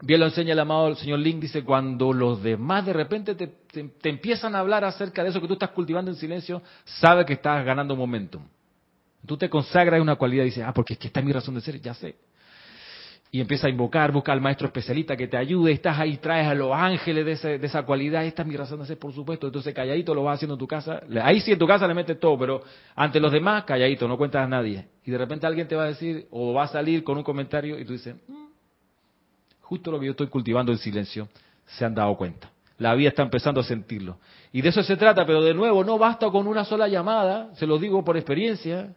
Bien lo enseña el amado señor Link, dice, cuando los demás de repente te, empiezan a hablar acerca de eso que tú estás cultivando en silencio, sabe que estás ganando momentum. Tú te consagras una cualidad y dices, ah, porque es que esta es mi razón de ser, ya sé. Y empieza a invocar, busca al maestro especialista que te ayude, estás ahí, traes a los ángeles de, de esa cualidad, esta es mi razón de ser, por supuesto. Entonces calladito lo vas haciendo en tu casa. Ahí sí en tu casa le metes todo, pero ante los demás, calladito, no cuentas a nadie. Y de repente alguien te va a decir, o va a salir con un comentario y tú dices, mm, justo lo que yo estoy cultivando en silencio, se han dado cuenta. La vida está empezando a sentirlo. Y de eso se trata, pero de nuevo, no basta con una sola llamada, se lo digo por experiencia.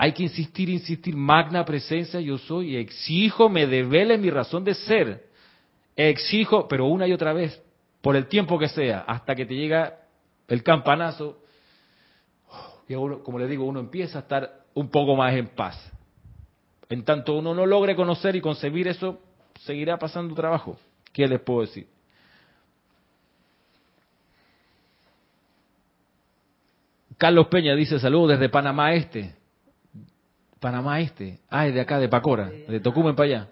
Hay que insistir, insistir, magna presencia yo soy, exijo, me devele mi razón de ser. Exijo, pero una y otra vez, por el tiempo que sea, hasta que te llega el campanazo, y como le digo, uno empieza a estar un poco más en paz. En tanto uno no logre conocer y concebir eso, seguirá pasando trabajo. ¿Qué les puedo decir? Carlos Peña dice saludos desde Panamá Este. Panamá Este. Ah, es de acá, de Pacora, de Tocumen para allá.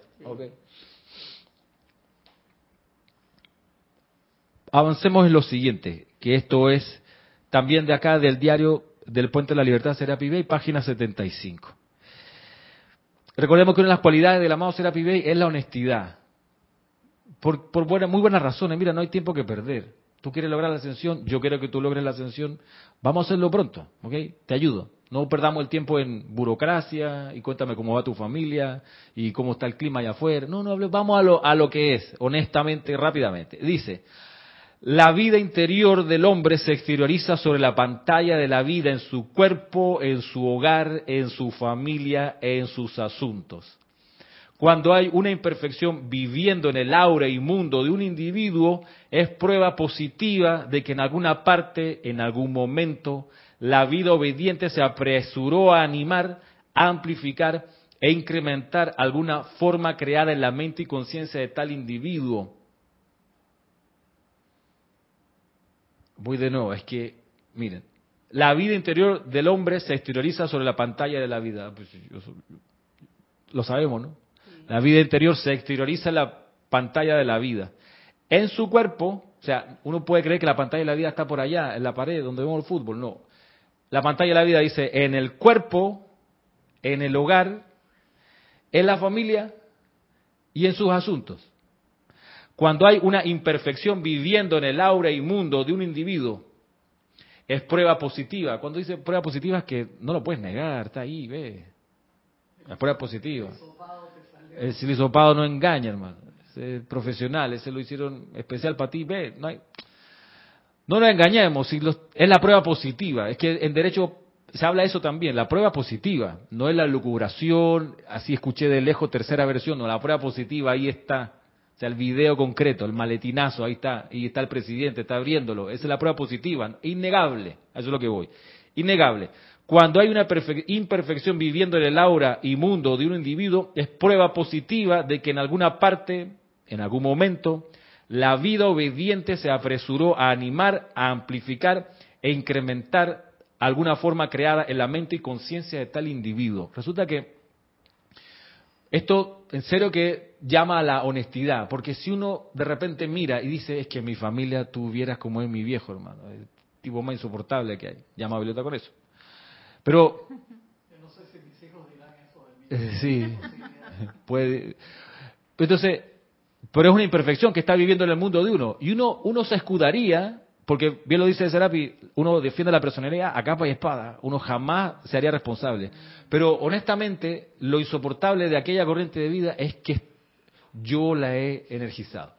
Avancemos en lo siguiente, que esto es también de acá del diario del Puente de la Libertad Serapi Bay, página 75. Recordemos que una de las cualidades del amado Serapi Bay es la honestidad. Por, por buena, muy buenas razones. Mira, no hay tiempo que perder. Tú quieres lograr la ascensión, yo quiero que tú logres la ascensión. Vamos a hacerlo pronto, ¿ok? Te ayudo. No perdamos el tiempo en burocracia y cuéntame cómo va tu familia y cómo está el clima allá afuera. No, no, vamos a lo, a lo que es, honestamente, rápidamente. Dice, la vida interior del hombre se exterioriza sobre la pantalla de la vida en su cuerpo, en su hogar, en su familia, en sus asuntos. Cuando hay una imperfección viviendo en el aura inmundo de un individuo, es prueba positiva de que en alguna parte, en algún momento, la vida obediente se apresuró a animar, a amplificar e incrementar alguna forma creada en la mente y conciencia de tal individuo voy de nuevo, es que, miren, la vida interior del hombre se exterioriza sobre la pantalla de la vida. Pues, lo sabemos, ¿no? La vida interior se exterioriza en la pantalla de la vida. En su cuerpo, o sea, uno puede creer que la pantalla de la vida está por allá, en la pared donde vemos el fútbol. No. La pantalla de la vida dice en el cuerpo, en el hogar, en la familia y en sus asuntos. Cuando hay una imperfección viviendo en el aura inmundo de un individuo, es prueba positiva. Cuando dice prueba positiva es que no lo puedes negar, está ahí, ve. La prueba positiva. El silisopado no engaña, hermano. Es profesional, ese lo hicieron especial para ti, ve. No, hay... no nos engañemos, es la prueba positiva. Es que en derecho se habla eso también, la prueba positiva, no es la lucubración, así escuché de lejos tercera versión, no, la prueba positiva ahí está. O sea, el video concreto, el maletinazo, ahí está, y está el presidente, está abriéndolo. Esa es la prueba positiva, innegable, eso es lo que voy. Innegable. Cuando hay una imperfección viviendo en el aura inmundo de un individuo, es prueba positiva de que en alguna parte, en algún momento, la vida obediente se apresuró a animar, a amplificar e incrementar alguna forma creada en la mente y conciencia de tal individuo. Resulta que esto en serio que llama a la honestidad, porque si uno de repente mira y dice, es que mi familia tuvieras como es mi viejo hermano, el tipo más insoportable que hay, llama a Violeta con eso. Pero... no sé si mis hijos dirán eso de mí. Sí, puede... Entonces, pero es una imperfección que está viviendo en el mundo de uno. Y uno, uno se escudaría porque bien lo dice Serapi, uno defiende la personalidad a capa y espada, uno jamás se haría responsable. Pero honestamente, lo insoportable de aquella corriente de vida es que yo la he energizado.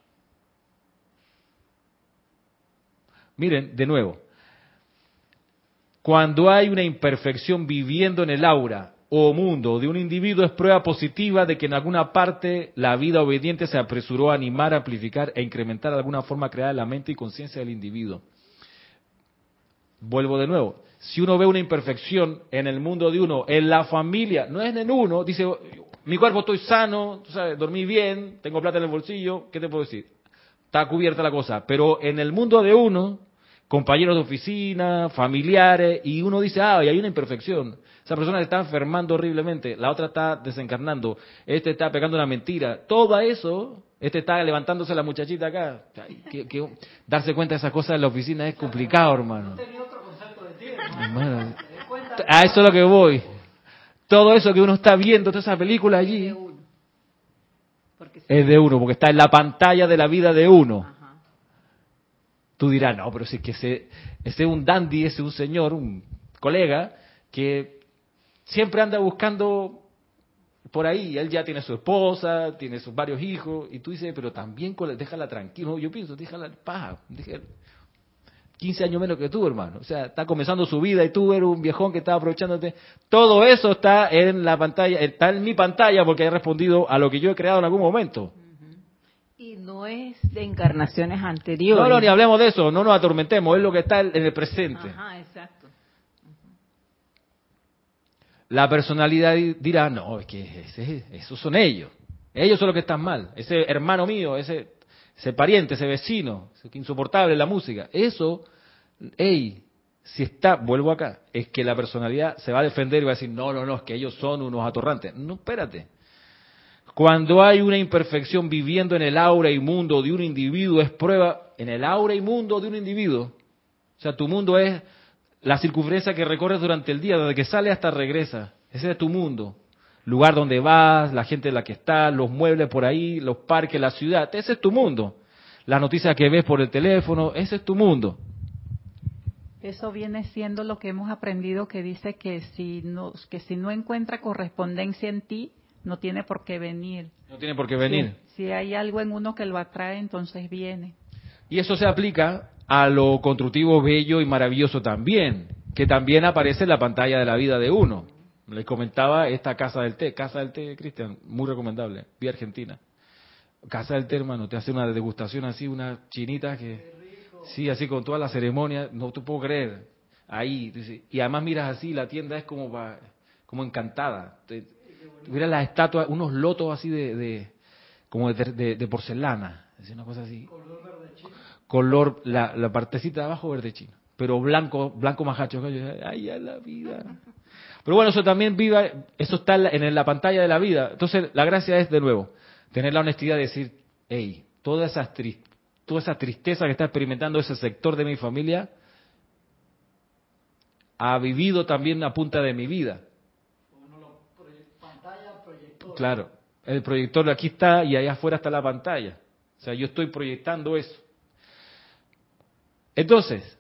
Miren, de nuevo, cuando hay una imperfección viviendo en el aura o mundo de un individuo es prueba positiva de que en alguna parte la vida obediente se apresuró a animar, amplificar e incrementar de alguna forma creada la mente y conciencia del individuo. Vuelvo de nuevo. Si uno ve una imperfección en el mundo de uno, en la familia, no es en uno, dice, mi cuerpo estoy sano, dormí bien, tengo plata en el bolsillo, ¿qué te puedo decir? Está cubierta la cosa. Pero en el mundo de uno, compañeros de oficina, familiares, y uno dice, ah, y hay una imperfección. Esa persona está enfermando horriblemente, la otra está desencarnando, este está pegando una mentira. Todo eso, este está levantándose la muchachita acá. darse cuenta de esas cosas en la oficina es complicado, hermano. a eso es lo que voy. Todo eso que uno está viendo, toda esa película allí, es de uno, porque está en la pantalla de la vida de uno. Tú dirás, no, pero si es que ese, ese es un dandy, ese es un señor, un colega, que siempre anda buscando por ahí, él ya tiene su esposa, tiene sus varios hijos, y tú dices, pero también déjala tranquilo. Yo pienso, déjala paja. 15 años menos que tú, hermano. O sea, está comenzando su vida y tú eres un viejón que está aprovechándote. Todo eso está en la pantalla, está en mi pantalla porque he respondido a lo que yo he creado en algún momento. Y no es de encarnaciones anteriores. No, no, ni hablemos de eso, no nos atormentemos, es lo que está en el presente. Ajá, exacto. La personalidad dirá, no, es que esos son ellos. Ellos son los que están mal. Ese hermano mío, ese, ese pariente, ese vecino, ese insoportable la música. Eso, hey, si está, vuelvo acá, es que la personalidad se va a defender y va a decir, no, no, no, es que ellos son unos atorrantes. No, espérate. Cuando hay una imperfección viviendo en el aura y mundo de un individuo, es prueba en el aura y mundo de un individuo. O sea, tu mundo es la circunferencia que recorres durante el día, desde que sale hasta regresa. Ese es tu mundo. Lugar donde vas, la gente en la que estás, los muebles por ahí, los parques, la ciudad. Ese es tu mundo. Las noticias que ves por el teléfono, ese es tu mundo. Eso viene siendo lo que hemos aprendido que dice que si no, que si no encuentra correspondencia en ti, no tiene por qué venir. No tiene por qué venir. si hay algo en uno que lo atrae, entonces viene. Y eso se aplica a lo constructivo, bello y maravilloso también, que también aparece en la pantalla de la vida de uno. Les comentaba esta Casa del Té, Casa del Té, Cristian, muy recomendable, vía Argentina. Casa del Té, hermano, te hace una degustación así, una chinita que... Sí, así con toda la ceremonia, no te puedo creer. Ahí, y además miras así, la tienda es como como encantada. Mira las estatuas, unos lotos así de, de como de, de, porcelana, es una cosa así la, la partecita de abajo verde chino, pero blanco, blanco majacho. Ay, a la vida. Pero bueno, eso también viva, eso está en la, pantalla de la vida. Entonces, la gracia es, de nuevo, tener la honestidad de decir, hey, toda esa, toda esa tristeza que está experimentando ese sector de mi familia, ha vivido también a punta de mi vida. Claro, el proyector aquí está y allá afuera está la pantalla. O sea, yo estoy proyectando eso. Entonces,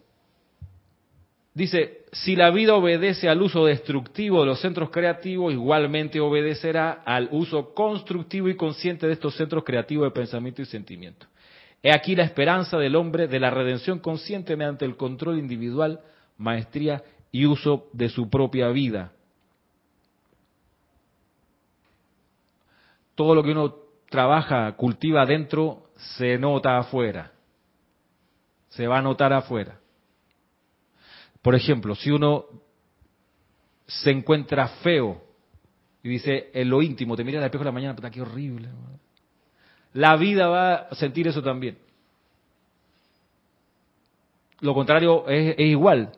dice, si la vida obedece al uso destructivo de los centros creativos, igualmente obedecerá al uso constructivo y consciente de estos centros creativos de pensamiento y sentimiento. He aquí la esperanza del hombre de la redención consciente mediante el control individual, maestría y uso de su propia vida. Todo lo que uno trabaja, cultiva adentro, se nota afuera se va a notar afuera. Por ejemplo, si uno se encuentra feo y dice en lo íntimo, te mira al espejo de la mañana, puta, qué horrible. la vida va a sentir eso también. Lo contrario es, es igual.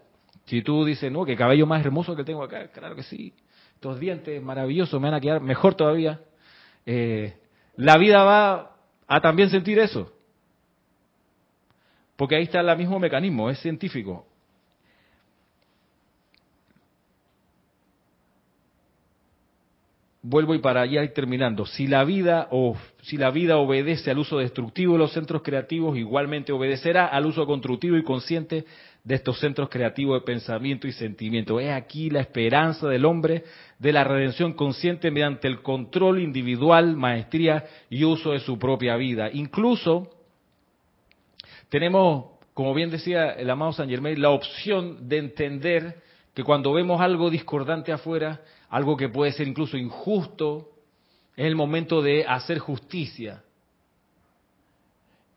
Si tú dices, no, que cabello más hermoso que tengo acá, claro que sí. Estos dientes maravillosos me van a quedar mejor todavía. Eh, la vida va a también sentir eso. Porque ahí está el mismo mecanismo, es científico. vuelvo y para allá terminando. Si la vida o si la vida obedece al uso destructivo de los centros creativos, igualmente obedecerá al uso constructivo y consciente de estos centros creativos de pensamiento y sentimiento. Es aquí la esperanza del hombre de la redención consciente mediante el control individual, maestría y uso de su propia vida. Incluso tenemos, como bien decía el amado San Germain, la opción de entender que cuando vemos algo discordante afuera, algo que puede ser incluso injusto, es el momento de hacer justicia.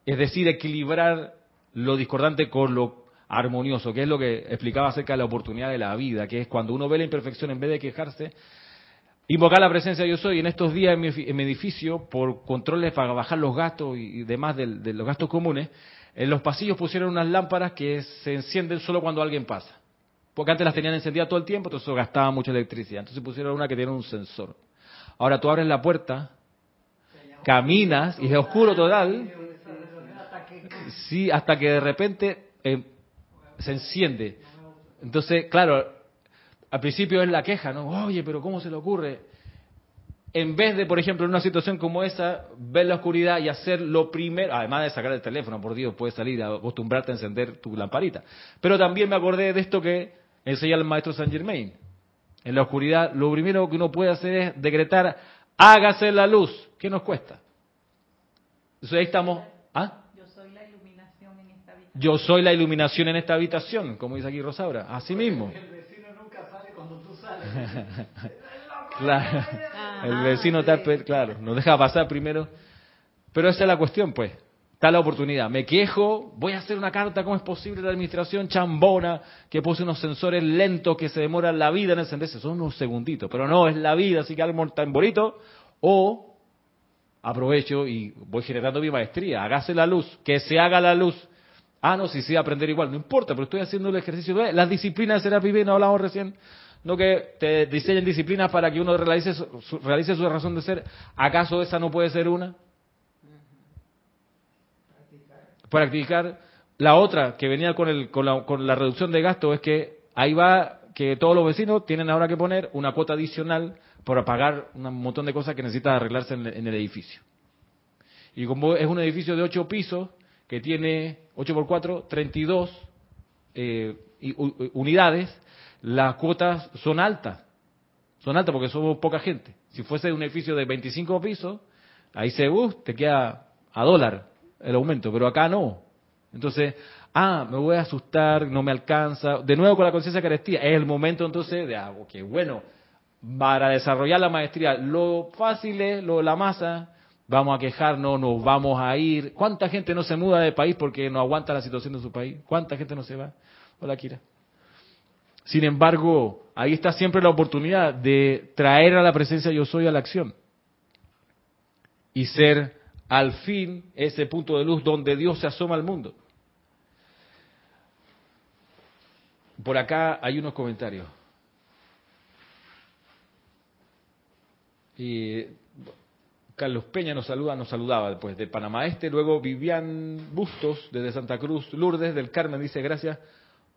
Es decir, equilibrar lo discordante con lo armonioso, que es lo que explicaba acerca de la oportunidad de la vida, que es cuando uno ve la imperfección en vez de quejarse, invocar la presencia de yo soy. En estos días en mi, edificio, por controles para bajar los gastos y demás de, de los gastos comunes, en los pasillos pusieron unas lámparas que se encienden solo cuando alguien pasa. Porque antes las tenían encendidas todo el tiempo, entonces eso gastaba mucha electricidad. Entonces pusieron una que tiene un sensor. Ahora tú abres la puerta, caminas y es oscuro total. Sí, hasta que de repente eh, se enciende. Entonces, claro, al principio es la queja, ¿no? Oye, pero ¿cómo se le ocurre? En vez de, por ejemplo, en una situación como esa, ver la oscuridad y hacer lo primero, además de sacar el teléfono, por Dios, puedes salir a acostumbrarte a encender tu lamparita. Pero también me acordé de esto que enseña el maestro Saint Germain. En la oscuridad, lo primero que uno puede hacer es decretar, hágase la luz. ¿Qué nos cuesta? Entonces ahí estamos. ¿ah? Yo soy la iluminación en esta habitación. Yo soy la iluminación en esta habitación, como dice aquí Rosaura. Así mismo. El vecino nunca sale cuando tú sales. claro. El vecino está, claro, nos deja pasar primero. Pero esa es la cuestión, pues está la oportunidad. Me quejo, voy a hacer una carta, ¿cómo es posible la administración chambona que puse unos sensores lentos que se demoran la vida en encenderse? Son unos segunditos, pero no, es la vida, así que algo tan bonito. O aprovecho y voy generando mi maestría, hágase la luz, que se haga la luz. Ah, no, si sí, aprender igual, no importa, pero estoy haciendo el ejercicio. Las disciplinas de Serapis no hablamos recién, no que te diseñen disciplinas para que uno realice realice su razón de ser. ¿Acaso esa no puede ser una? practicar. La otra que venía con, el, con, la, reducción de gasto es que ahí va que todos los vecinos tienen ahora que poner una cuota adicional para pagar un montón de cosas que necesitan arreglarse en, el edificio. Y como es un edificio de 8 pisos, que tiene 8 por 4, 32 eh, unidades, las cuotas son altas. Son altas porque somos poca gente. Si fuese un edificio de 25 pisos, ahí se uh, te queda a dólar el aumento, pero acá no. Entonces, ah, me voy a asustar, no me alcanza. De nuevo con la conciencia de carestía, es el momento entonces de algo que bueno, para desarrollar la maestría, lo fácil es lo la masa, vamos a quejarnos, nos vamos a ir. ¿Cuánta gente no se muda de país porque no aguanta la situación de su país? ¿Cuánta gente no se va? Hola, Kira. Sin embargo, ahí está siempre la oportunidad de traer a la presencia yo soy a la acción y ser al fin ese punto de luz donde Dios se asoma al mundo. Por acá hay unos comentarios. Y Carlos Peña nos saluda, nos saludaba después de Panamá Este, luego Vivian Bustos desde Santa Cruz, Lourdes del Carmen dice gracias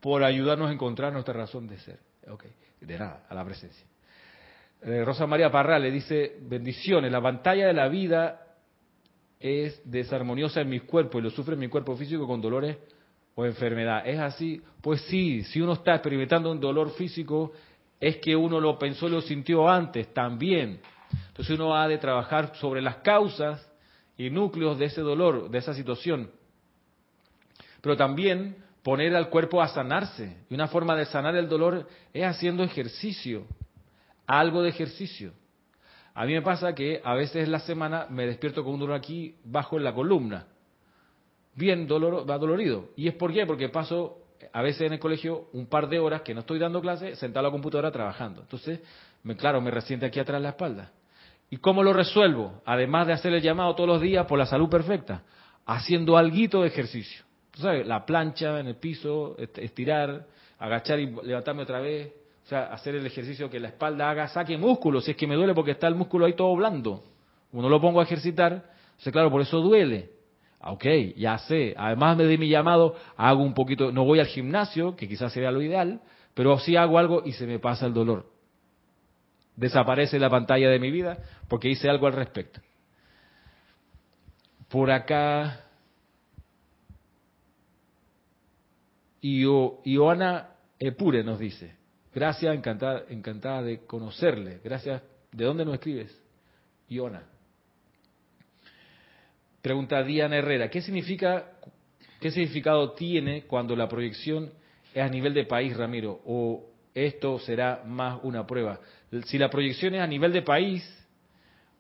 por ayudarnos a encontrar nuestra razón de ser. Ok, de nada, a la presencia. Eh, Rosa María Parra le dice bendiciones, la pantalla de la vida es desarmoniosa en mi cuerpo y lo sufre en mi cuerpo físico con dolores o enfermedad. ¿Es así? Pues sí, si uno está experimentando un dolor físico, es que uno lo pensó y lo sintió antes también. Entonces uno ha de trabajar sobre las causas y núcleos de ese dolor, de esa situación. Pero también poner al cuerpo a sanarse. Y una forma de sanar el dolor es haciendo ejercicio, algo de ejercicio. A mí me pasa que a veces en la semana me despierto con un dolor aquí bajo en la columna. Bien dolor, va dolorido. ¿Y es por qué? Porque paso a veces en el colegio un par de horas que no estoy dando clase sentado a la computadora trabajando. Entonces, me, claro, me resiente aquí atrás la espalda. ¿Y cómo lo resuelvo? Además de hacer el llamado todos los días por la salud perfecta, haciendo algo de ejercicio. La plancha en el piso, estirar, agachar y levantarme otra vez. O sea, hacer el ejercicio que la espalda haga, saque músculo, si es que me duele porque está el músculo ahí todo blando. Uno lo pongo a ejercitar, o claro, por eso duele. Ah, ok, ya sé. Además me di mi llamado, hago un poquito, no voy al gimnasio, que quizás sería lo ideal, pero sí hago algo y se me pasa el dolor. Desaparece la pantalla de mi vida porque hice algo al respecto. Por acá, Ioana Epure nos dice, gracias, encantada, encantada de conocerle. Gracias. ¿De dónde nos escribes? Iona. Pregunta Diana Herrera, ¿qué significa, qué significado tiene cuando la proyección es a nivel de país, Ramiro? ¿O esto será más una prueba? Si la proyección es a nivel de país,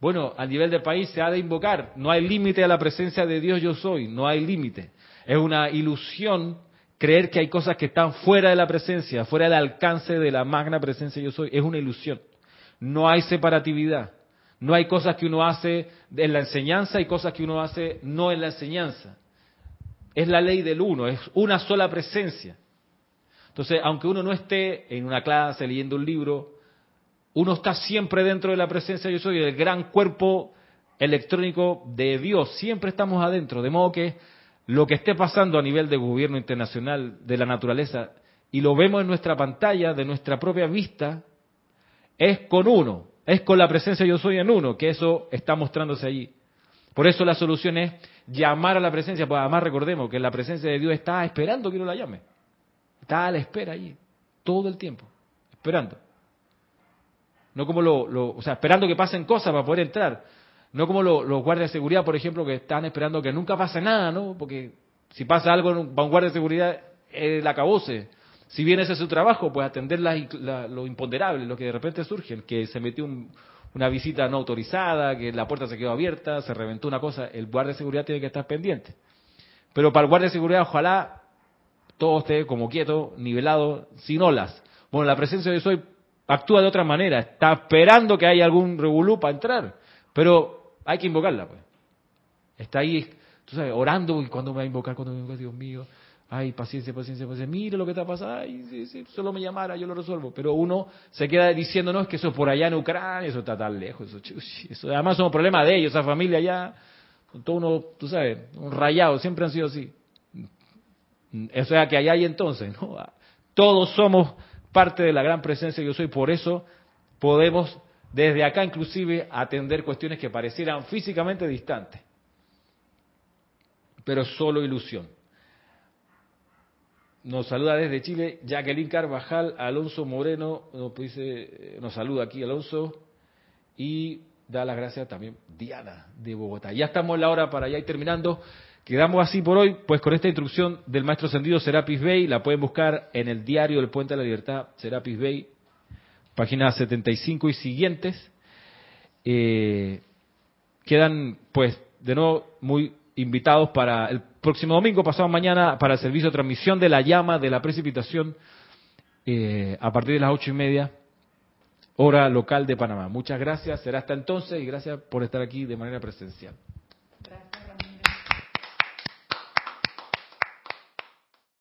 bueno, a nivel de país se ha de invocar. No hay límite a la presencia de Dios yo soy, no hay límite. Es una ilusión creer que hay cosas que están fuera de la presencia, fuera del alcance de la magna presencia yo soy. Es una ilusión. No hay separatividad. No hay cosas que uno hace en la enseñanza y cosas que uno hace no en la enseñanza. Es la ley del uno, es una sola presencia. Entonces, aunque uno no esté en una clase leyendo un libro, uno está siempre dentro de la presencia yo soy, el gran cuerpo electrónico de Dios. Siempre estamos adentro, de modo que lo que esté pasando a nivel de gobierno internacional, de la naturaleza, y lo vemos en nuestra pantalla, de nuestra propia vista, es con uno. Es con la presencia yo soy en uno, que eso está mostrándose allí. Por eso la solución es llamar a la presencia, pues además recordemos que la presencia de Dios está esperando que uno la llame. Está a la espera allí, todo el tiempo, esperando. No como lo, o sea, esperando que pasen cosas para poder entrar. No como los guardias de seguridad, por ejemplo, que están esperando que nunca pase nada, ¿no? Porque si pasa algo en un guardia de seguridad, el acabose. Si bien ese es su trabajo, pues atender lo imponderable, lo que de repente surgen, que se metió una visita no autorizada, que la puerta se quedó abierta, se reventó una cosa, el guardia de seguridad tiene que estar pendiente. Pero para el guardia de seguridad, ojalá todo esté como quieto, nivelado, sin olas. Bueno, la presencia de Soy actúa de otra manera, está esperando que haya algún revolú para entrar, pero hay que invocarla, pues. Está ahí, tú sabes, orando, y cuando me va a invocar, cuando me va a invocar, Dios mío, Ay, paciencia, paciencia, paciencia. Mire lo que está pasando. Ay, si, solo me llamara, yo lo resuelvo. Pero uno se queda diciendo, no, es que eso por allá en Ucrania, eso está tan lejos. Eso, además son un problema de ellos, esa familia allá. Todo uno, tú sabes, un rayado, siempre han sido así. O sea que allá hay entonces, ¿no? Todos somos parte de la gran presencia yo soy. Por eso podemos desde acá inclusive atender cuestiones que parecieran físicamente distantes. Pero solo ilusión. Nos saluda desde Chile Jacqueline Carvajal, Alonso Moreno, nos, dice, nos saluda aquí Alonso y da las gracias también Diana de Bogotá. Ya estamos en la hora para ya ir terminando. Quedamos así por hoy, pues con esta instrucción del maestro Sendido Serapis Bay, la pueden buscar en el diario del Puente de la Libertad, Serapis Bay, páginas 75 y siguientes. Eh, quedan, pues, de nuevo muy invitados para el próximo domingo, pasado mañana, para el servicio de transmisión de la llama de la precipitación eh, a partir de las ocho y media, hora local de Panamá. Muchas gracias, será hasta entonces y gracias por estar aquí de manera presencial.